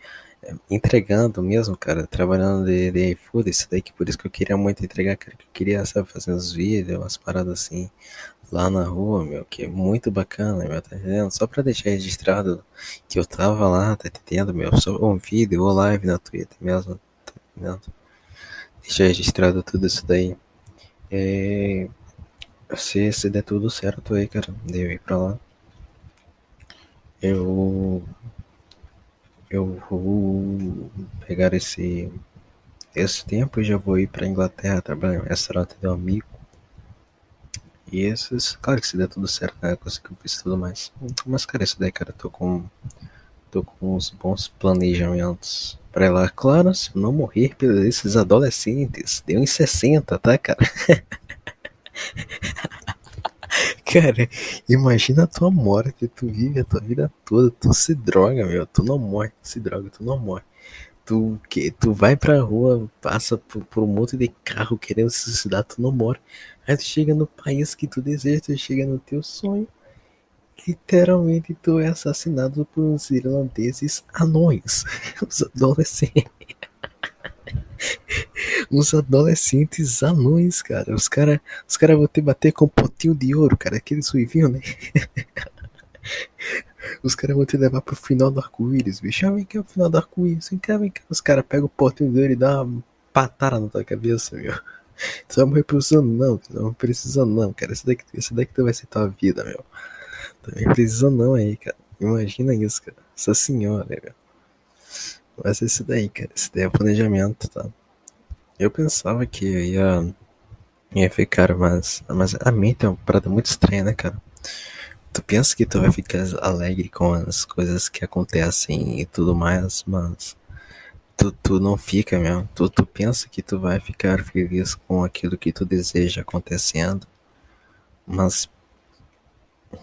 Entregando mesmo, cara, trabalhando de, de iFood, isso daí que por isso que eu queria muito entregar, cara, que eu queria, sabe, fazer uns vídeos, umas paradas assim, lá na rua, meu, que é muito bacana, meu, tá entendendo? Só pra deixar registrado que eu tava lá, tá entendendo, meu? Só um vídeo ou live na Twitter mesmo, tá entendendo? Deixar registrado tudo isso daí. É... Se, se der tudo certo aí, cara, de eu ir pra lá. Eu. Eu vou pegar esse. Esse tempo e já vou ir pra Inglaterra trabalhar um restaurante de um amigo e esses, claro que se der tudo certo, né? Eu consigo ver tudo mais. Mas, cara, isso daí, cara, eu tô com tô com uns bons planejamentos pra ela. Claro, se eu não morrer pelos esses adolescentes, deu em 60, tá, cara? Cara, imagina a tua morte, tu vive a tua vida toda, tu se droga, meu, tu não morre, tu se droga, tu não morre. Tu, que, tu vai pra rua, passa por, por um monte de carro querendo se suicidar, tu não morre. Aí tu chega no país que tu deseja, tu chega no teu sonho. Literalmente tu é assassinado por uns irlandeses anões, os adolescentes. Uns adolescentes anões, cara. Os caras os cara vão te bater com um potinho de ouro, cara. Aquele suivinho, né? Os caras vão te levar pro final do arco-íris, bicho. Ah, vem cá, o final do arco-íris. Vem cá, vem cá. Os caras pegam o potinho de ouro e dão uma patada na tua cabeça, meu. Tu vai morrer precisando, não. Tu precisando, não, cara. Esse daqui, esse daqui vai ser tua vida, meu. Precisando, não, aí, cara. Imagina isso, cara. Essa senhora, meu. Mas esse daí, cara. Esse daí é planejamento, tá? Eu pensava que eu ia, ia ficar, mas, mas a mente é uma parada muito estranha, né, cara? Tu pensa que tu vai ficar alegre com as coisas que acontecem e tudo mais, mas tu, tu não fica mesmo. Tu, tu pensa que tu vai ficar feliz com aquilo que tu deseja acontecendo, mas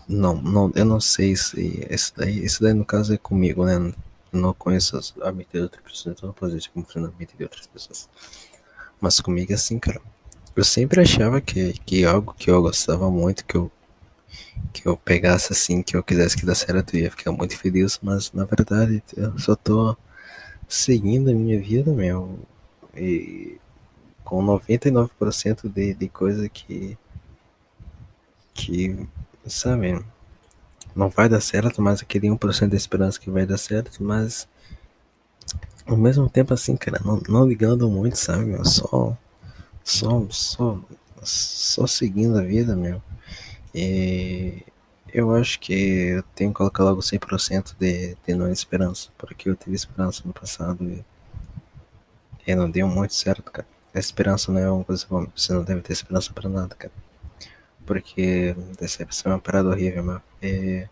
não, não, eu não sei se esse daí, esse daí no caso é comigo, né? Não conheço a mente de outras pessoas, então não posso dizer como mente de outras pessoas. Mas comigo é assim, cara. Eu sempre achava que, que algo que eu gostava muito, que eu, que eu pegasse assim, que eu quisesse que desse certo, eu ia ficar muito feliz, mas na verdade eu só tô seguindo a minha vida, meu. E com 99% de, de coisa que. que. Sabe? Não vai dar certo, mas aquele 1% de esperança que vai dar certo, mas ao mesmo tempo assim, cara, não, não ligando muito, sabe, meu? Só, só, só, só seguindo a vida, meu. E eu acho que eu tenho que colocar logo 100% de, de não esperança, porque eu tive esperança no passado e, e não deu muito certo, cara. A esperança não é uma coisa boa, você não deve ter esperança pra nada, cara. Porque decepção é uma parada horrível. E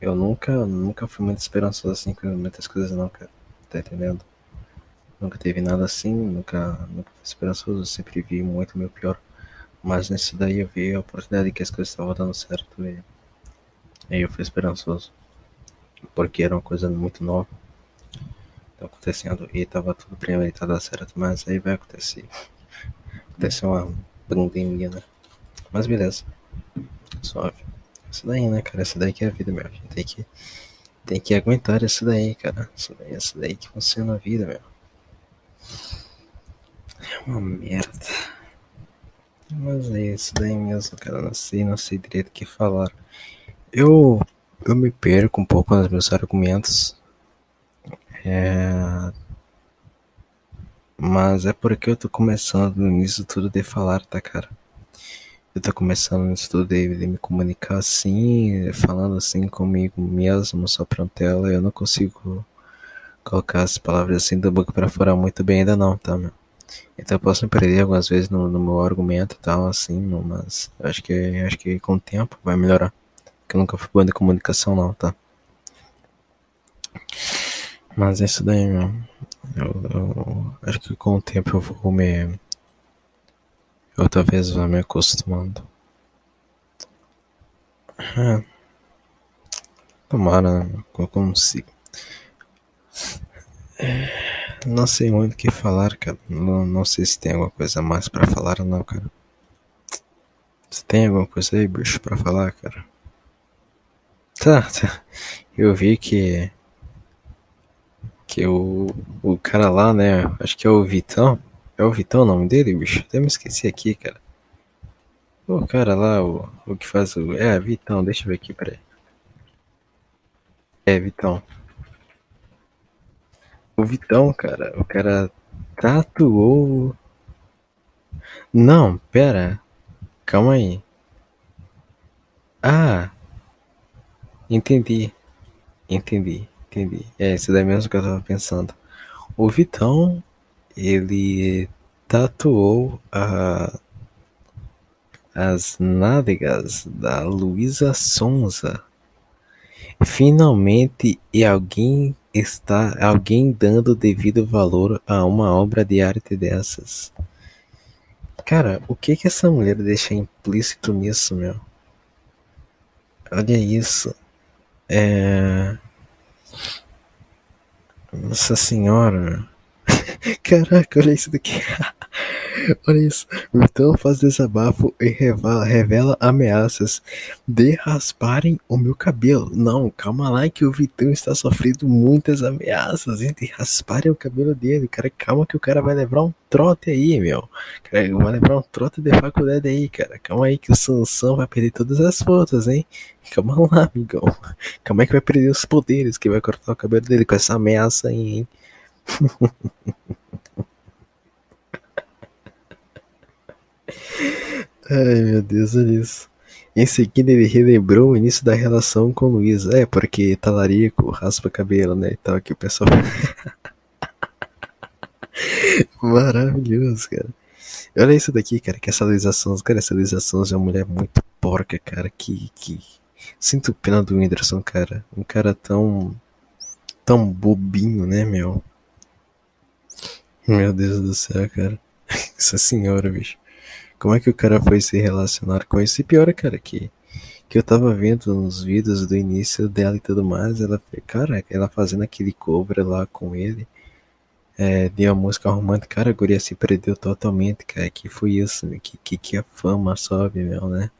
eu nunca, nunca fui muito esperançoso assim com muitas coisas, não, cara tá entendendo? Nunca teve nada assim, nunca, nunca fui esperançoso, sempre vi muito meu pior. Mas nesse daí eu vi a oportunidade que as coisas estavam dando certo e aí eu fui esperançoso. Porque era uma coisa muito nova. Tá acontecendo e tava tudo premeditado dar certo, mas aí vai acontecer. Aconteceu uma pandemia, né? Mas beleza. Suave. Isso daí, né, cara? Isso daí que é a vida, meu. A gente tem que tem que aguentar isso daí, cara. Isso daí, isso daí que funciona a vida, meu. É uma merda. Mas é isso daí mesmo, cara. Não sei, não sei direito o que falar. Eu, eu me perco um pouco nos meus argumentos. É... Mas é porque eu tô começando nisso tudo de falar, tá, cara? Eu começando no estudo de, de, me comunicar assim, falando assim comigo mesmo, só pra tela, eu não consigo colocar as palavras assim da boca para fora muito bem ainda não, tá, meu? Então eu posso me perder algumas vezes no, no meu argumento e tal, assim, mas acho que acho que com o tempo vai melhorar. Porque eu nunca fui bom de comunicação não, tá? Mas é isso daí, meu. Eu, eu acho que com o tempo eu vou me eu talvez vá me acostumando. É. Tomara né? que eu consiga. Não sei muito o que falar, cara. Não, não sei se tem alguma coisa mais pra falar ou não, cara. Você tem alguma coisa aí, bicho, pra falar, cara? Tá, tá. Eu vi que. Que o, o cara lá, né? Acho que é o Vitão. É o Vitão o nome dele, bicho? Até me esqueci aqui, cara. O cara lá, o, o que faz o. É, Vitão, deixa eu ver aqui, peraí. É, Vitão. O Vitão, cara, o cara tatuou. Não, pera. Calma aí. Ah, entendi. Entendi, entendi. É, isso daí mesmo que eu tava pensando. O Vitão ele tatuou a, as nádegas da Luísa Sonza. Finalmente, e alguém está alguém dando devido valor a uma obra de arte dessas. Cara, o que que essa mulher deixa implícito nisso, meu? Olha isso. É. Nossa senhora. Caraca, olha isso daqui. Olha isso. Então faz desabafo e revela, revela ameaças de rasparem o meu cabelo. Não, calma lá que o Vitão está sofrendo muitas ameaças de rasparem o cabelo dele. Cara, calma que o cara vai levar um trote aí, meu. Cara, vai levar um trote de faculdade aí, cara. Calma aí que o Sansão vai perder todas as fotos, hein? Calma lá, amigão. Calma aí que vai perder os poderes, que vai cortar o cabelo dele com essa ameaça aí, hein? Ai, meu Deus, olha isso. Em seguida, ele relembrou o início da relação com Luísa. É, porque talarico, raspa cabelo, né? E tal, que o pessoal. Maravilhoso, cara. Olha isso daqui, cara, que essa Luísa Sons, cara, essa Luísa Sons é uma mulher muito porca, cara, que, que... Sinto pena do Whindersson, cara. Um cara tão... tão bobinho, né, meu? Meu Deus do céu, cara. Essa senhora, bicho. Como é que o cara foi se relacionar com isso? E pior, cara, que, que eu tava vendo nos vídeos do início dela e tudo mais, ela, cara, ela fazendo aquele cover lá com ele, é, de uma música romântica, cara, a guria se perdeu totalmente, cara, que foi isso, que, que, que a fama sobe, meu, né?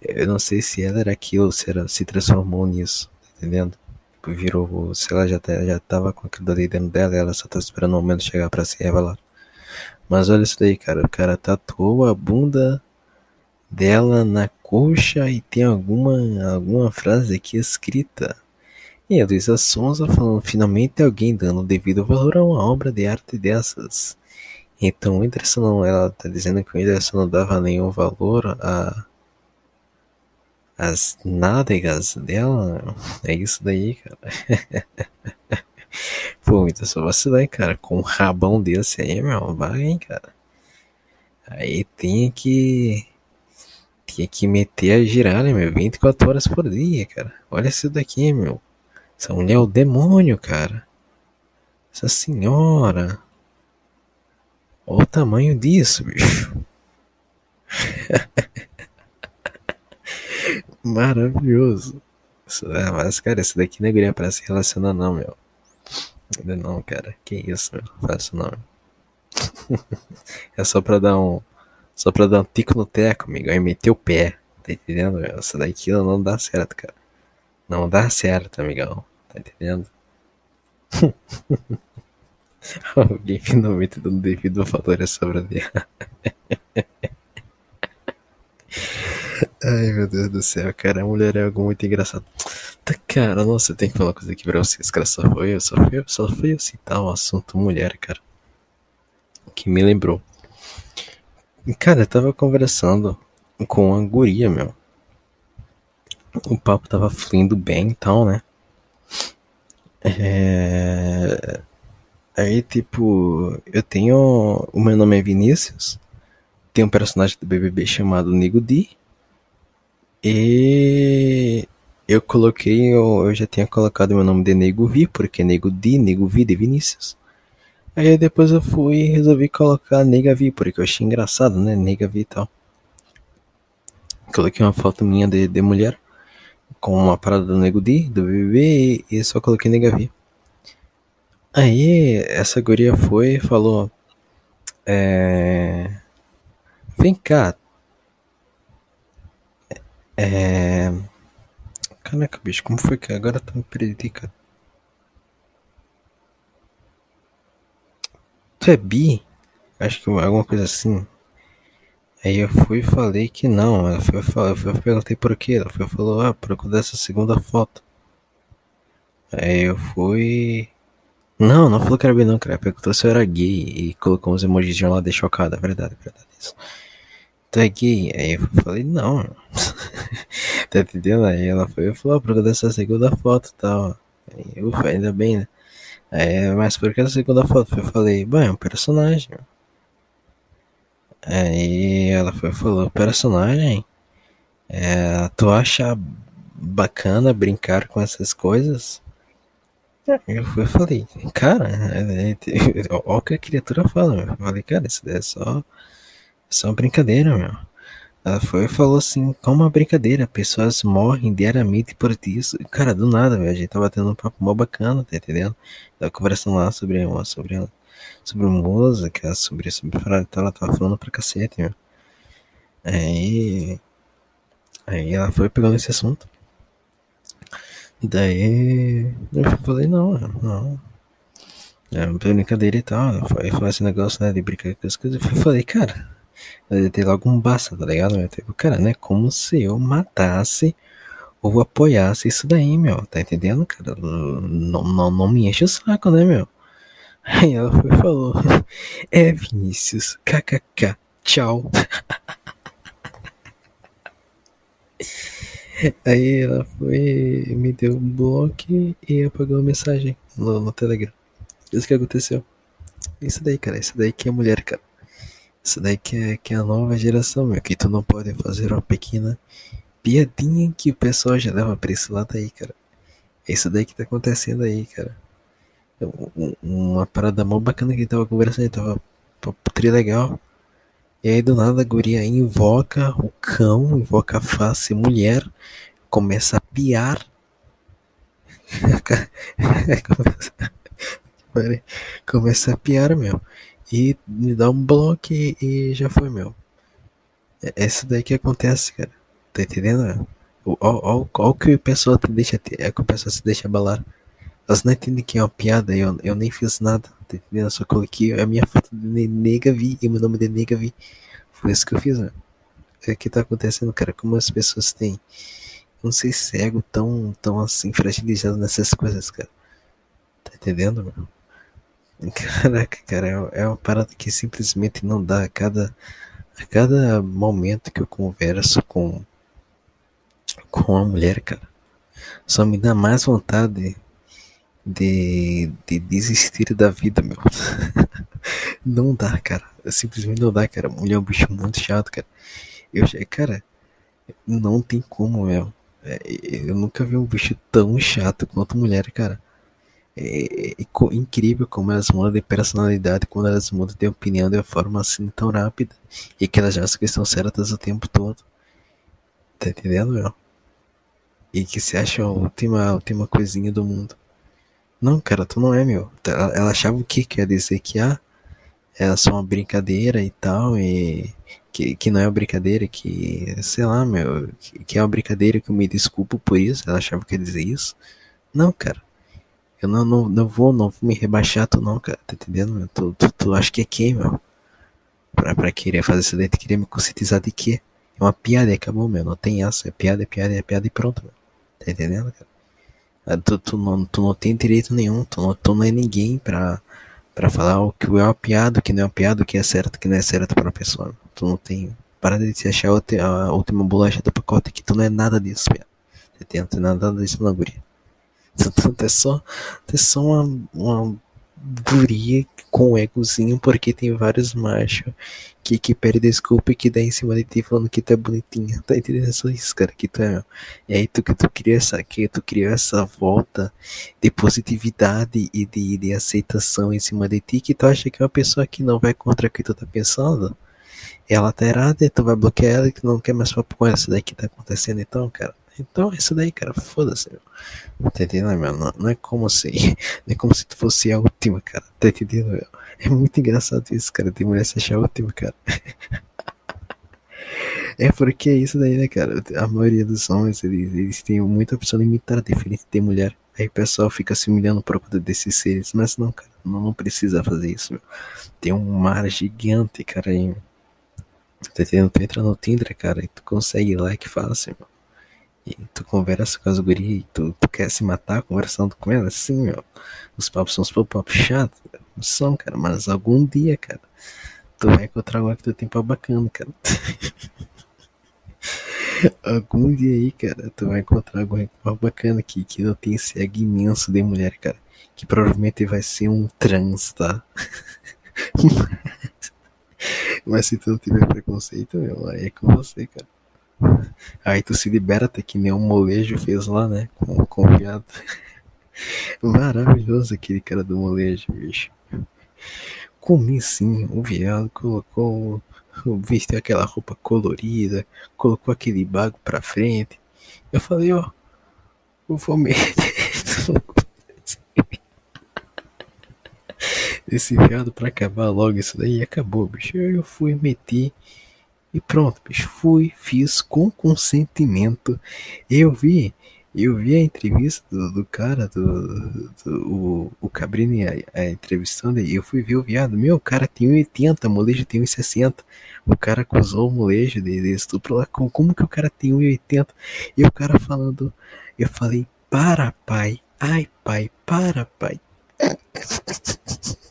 Eu não sei se ela era aquilo, se ela se transformou nisso, tá entendendo? Virou, se ela já, tá, já tava com aquilo ali dentro dela, ela só tá esperando o momento chegar pra se revelar. Mas olha isso daí, cara. O cara tatuou a bunda dela na coxa e tem alguma, alguma frase aqui escrita. E a Luísa Sonza falando, finalmente alguém dando devido valor a uma obra de arte dessas. Então o Whindersson não, ela tá dizendo que o Whindersson não dava nenhum valor a as nádegas dela. É isso daí, cara. Pô, então só vacilar, hein, cara. Com um rabão desse aí, meu, vai, hein, cara. Aí tem que. Tinha que meter a girar, né, meu? 24 horas por dia, cara. Olha isso daqui, meu. Essa mulher é o demônio, cara. Essa senhora. Olha o tamanho disso, bicho. Maravilhoso. Mas, cara, esse daqui não é pra se relacionar, não, meu. Ainda não, cara. Que isso, meu. Faço não. é só pra dar um. Só pra dar um tico no teco, amigo. Aí meter o pé. Tá entendendo, meu? Essa daqui não dá certo, cara. Não dá certo, amigão. Tá entendendo? Alguém finalmente dando devido valor a essa obra Ai, meu Deus do céu, cara. A mulher é algo muito engraçado. Tá, cara, nossa, eu tenho que falar uma coisa aqui pra vocês, cara. Só foi eu, só foi eu, só foi eu citar o um assunto mulher, cara. Que me lembrou. Cara, eu tava conversando com a guria, meu. O papo tava fluindo bem e tal, né? É... Aí, tipo, eu tenho. O meu nome é Vinícius. Tem um personagem do BBB chamado Nego D. E eu coloquei, eu, eu já tinha colocado meu nome de Nego Vi, porque Nego Di, Nego Vi de Vinícius. Aí depois eu fui e resolvi colocar Nega Vi, porque eu achei engraçado, né? Nega Vi e tal. Coloquei uma foto minha de, de mulher, com uma parada do Nego Di, do BBB, e, e só coloquei Nega Vi. Aí essa guria foi e falou: é... Vem cá, é. Caraca, bicho, como foi que agora tá me perdi, cara? Tu é bi? Acho que alguma coisa assim. Aí eu fui e falei que não. Ela foi, eu, eu perguntei por quê. Ela foi, falou, ah, procura essa segunda foto. Aí eu fui. Não, não falou que era bi não, cara. Perguntou se eu era gay e colocou uns emojis de um lado chocada. Verdade, é verdade. Isso tu é gay? Aí eu falei, não. tá entendendo? Aí ela foi e falou, por causa dessa segunda foto e tal. Aí, ufa, ainda bem, né? Aí, mas por que essa segunda foto? Eu falei, bom, é um personagem. Aí ela foi falou, personagem? É, tu acha bacana brincar com essas coisas. Eu fui, falei, cara, é, é, olha o que a criatura fala. Eu falei, cara, isso daí é só, é só uma brincadeira, meu. Ela foi e falou assim, como uma brincadeira, pessoas morrem diariamente por isso. Cara, do nada, velho, a gente tava tendo um papo mó bacana, tá entendendo? Tava conversando lá sobre uma, sobre, sobre música, sobre, sobre, ela tava falando pra cacete, meu. Aí, aí ela foi pegando esse assunto. Daí eu falei, não, não. É brincadeira e tal. Eu falei esse negócio, né, de brincar com as coisas. Eu falei, cara, eu dei logo um basta, tá ligado? Cara, né, como se eu matasse ou apoiasse isso daí, meu. Tá entendendo, cara? Não, não, não me enche o saco, né, meu? Aí ela foi e falou, é Vinícius, kkk, tchau. Aí ela foi, me deu um bloco e apagou a mensagem no, no Telegram. Isso que aconteceu. Isso daí, cara. Isso daí que é mulher, cara. Isso daí que é, que é a nova geração, meu. Que tu não pode fazer uma pequena piadinha que o pessoal já leva pra esse lado aí, cara. É isso daí que tá acontecendo aí, cara. Uma parada mó bacana que tava conversando, tava tri legal. E aí do nada a guria invoca o cão, invoca a face mulher, começa a piar. começa a piar, meu. E me dá um bloco e, e já foi, meu. É isso daí que acontece, cara. Tá entendendo? Olha o que a pessoa te deixa, é que a pessoa se deixa abalar. Elas não entendem que é uma piada, eu, eu nem fiz nada, tá entendendo? Só coloquei a minha foto de Nega Vi e meu nome de Nega Vi. Foi isso que eu fiz, né? É o que tá acontecendo, cara. Como as pessoas têm. Não sei se é ego tão, tão assim, fragilizado nessas coisas, cara. Tá entendendo, meu? Caraca, cara, é, é uma parada que simplesmente não dá. A cada, a cada momento que eu converso com, com uma mulher, cara, só me dá mais vontade de, de desistir da vida, meu. não dá, cara. Simplesmente não dá, cara. Mulher é um bicho muito chato, cara. Eu, cara, não tem como, meu. É, eu nunca vi um bicho tão chato quanto mulher, cara. É, é, é incrível como elas mudam de personalidade quando elas mudam de opinião de uma forma assim tão rápida. E que elas acham que estão certas o tempo todo. Tá entendendo, meu? E que se acha a última, a última coisinha do mundo. Não, cara, tu não é, meu. Ela, ela achava o que? Quer dizer que, ah, é só uma brincadeira e tal, e que, que não é uma brincadeira, que, sei lá, meu, que, que é uma brincadeira que eu me desculpo por isso. Ela achava que ia dizer isso. Não, cara. Eu não, não, não vou, não vou me rebaixar, tu não, cara, tá entendendo? Meu? Tu, tu, tu acha que é quem, meu? Pra, pra querer fazer isso daí, tu queria me conscientizar de quê? É uma piada e acabou, meu. Não tem essa. É piada, é piada, é piada e pronto, meu. Tá entendendo, cara? Ah, tu, tu, não, tu não tem direito nenhum, tu não, tu não é ninguém pra, pra falar o que é uma piada, o que não é uma piada, o que é certo, o que não é certo pra pessoa. Tu não tem. Para de se achar a última bolacha do pacote, que tu não é nada disso, piada. Você tem, não tem nada disso na guria. Tu, é só, é só uma, uma guria com egozinho, porque tem vários machos que, que pede desculpa e que dá em cima de ti falando que tu é bonitinha. Tá entendendo? Só isso, cara, que tu é. E aí tu que tu cria essa, que tu criou essa volta de positividade e de, de aceitação em cima de ti, que tu acha que é uma pessoa que não vai contra o que tu tá pensando. Ela tá errada tu vai bloquear ela e tu não quer mais papo com. Isso daí que tá acontecendo então, cara. Então, isso daí, cara, foda-se. Tá entendendo, meu? Não, não, é como se. Não é como se tu fosse a última, cara. Tá entendendo, meu? É muito engraçado isso, cara. Tem mulher se achar a última, cara. É porque é isso daí, né, cara? A maioria dos homens, eles, eles têm muita opção limitada, diferente de ter Aí o pessoal fica se humilhando por conta desses seres. Mas não, cara, não, não precisa fazer isso, meu. Tem um mar gigante, cara, aí. Tá entendendo? Tu entra no Tinder, cara, e tu consegue like fácil, meu. E tu conversa com as gurias e tu, tu quer se matar conversando com elas, sim, meu. Os papos são os papos chatos, não são, cara, mas algum dia, cara, tu vai encontrar alguma que tu tem pra bacana, cara. algum dia aí, cara, tu vai encontrar alguma que bacana que, que não tem esse ego imenso de mulher, cara. Que provavelmente vai ser um trans, tá? mas se tu não tiver preconceito, meu, aí é com você, cara. Aí tu se liberta que nem um molejo fez lá, né? Com, com o viado. Maravilhoso aquele cara do molejo, bicho. Comi sim, o viado colocou. Vestiu aquela roupa colorida, colocou aquele bago pra frente. Eu falei, ó, vou meter esse viado pra acabar logo isso daí. Acabou, bicho. Eu fui meter e pronto, bicho. Fui, fiz com consentimento. Eu vi, eu vi a entrevista do, do cara, do, do o, o Cabrini, a, a entrevistando, e eu fui ver o viado. Meu, o cara tem 1,80, o molejo tem 1,60. O cara acusou o molejo de, de estupro lá. Como, como que o cara tem 1,80? E o cara falando, eu falei, para pai, ai pai, para pai.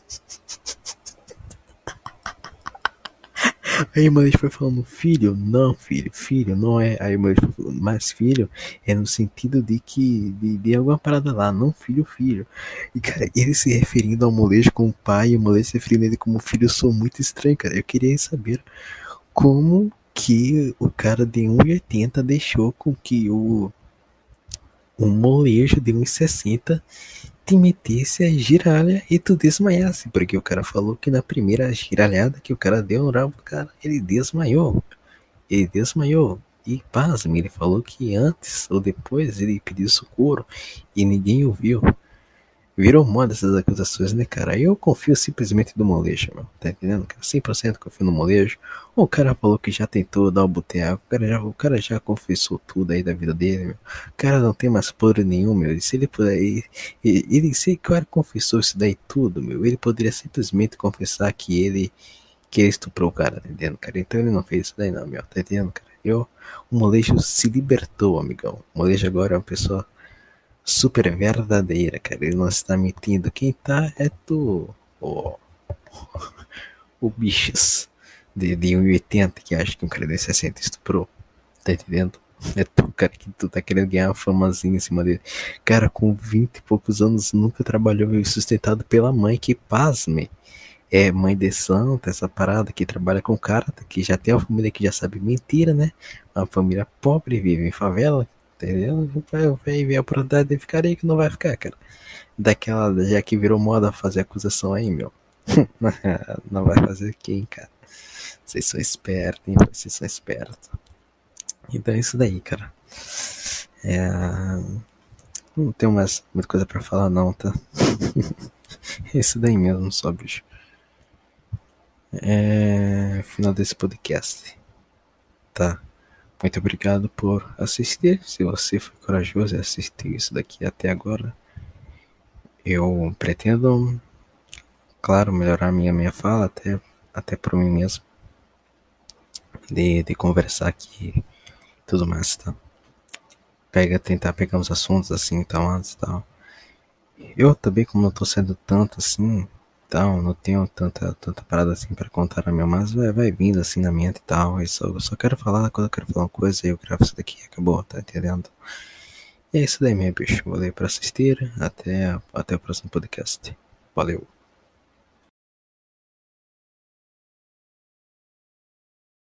Aí mãe foi falando, filho, não, filho, filho, não é. Aí mãe foi falando, mas filho é no sentido de que, de, de alguma parada lá, não filho, filho. E cara, ele se referindo ao molejo como pai e o molejo se referindo a ele como filho, eu sou muito estranho, cara. Eu queria saber como que o cara de 1,80 deixou com que o, o molejo de 1,60 te metesse a giralha e tu desmaiasse, porque o cara falou que na primeira giralhada que o cara deu no rabo do cara, ele desmaiou. Ele desmaiou. E pasme, ele falou que antes ou depois ele pediu socorro e ninguém ouviu. Virou moda essas acusações, né, cara? Eu confio simplesmente no molejo, meu. Tá entendendo, cara? 100% confio no molejo. O cara falou que já tentou dar o boteco. O cara já, o cara já confessou tudo aí da vida dele, meu. O cara não tem mais podre nenhum, meu. E se ele puder. Ele, ele, se o cara confessou isso daí tudo, meu, ele poderia simplesmente confessar que ele. Que ele estuprou o cara, tá entendendo, cara? Então ele não fez isso daí, não, meu. Tá entendendo, cara? Eu, o molejo se libertou, amigão. O molejo agora é uma pessoa super verdadeira, cara. Ele não está mentindo. Quem tá é tu, o, o bichos de, de 1,80 que acha que um cara de 60 estuprou. Tá entendendo? É tu, cara, que tu tá querendo ganhar uma famazinha em cima dele. Cara, com 20 e poucos anos, nunca trabalhou e sustentado pela mãe, que pasme. É mãe de santa, essa parada que trabalha com cara, que já tem uma família que já sabe mentira, né? Uma família pobre, vive em favela, entendeu? Vai ver a oportunidade de ficar aí que não vai ficar, cara. Daquela, já que virou moda fazer acusação aí, meu. não vai fazer quem, cara? Vocês são espertos, hein? Vocês são espertos. Então é isso daí, cara. É... Não tenho mais muita coisa pra falar, não, tá? é isso daí mesmo, só, bicho. É... Final desse podcast. Tá? Muito obrigado por assistir. Se você foi corajoso e assistiu isso daqui até agora, eu pretendo, claro, melhorar minha minha fala até até por mim mesmo, de, de conversar aqui, e tudo mais, tá? Pega, tentar pegar uns assuntos assim, então antes, tal. Eu também, como não tô sendo tanto assim, tal, não tenho tanta, tanta parada assim para contar a minha, mas vai, vai vindo assim na mente e tal. Eu só, eu só quero falar quando eu quero falar uma coisa, eu gravo isso daqui acabou, tá entendendo? E é isso daí, meu bicho. Valeu por assistir. Até, até o próximo podcast. Valeu.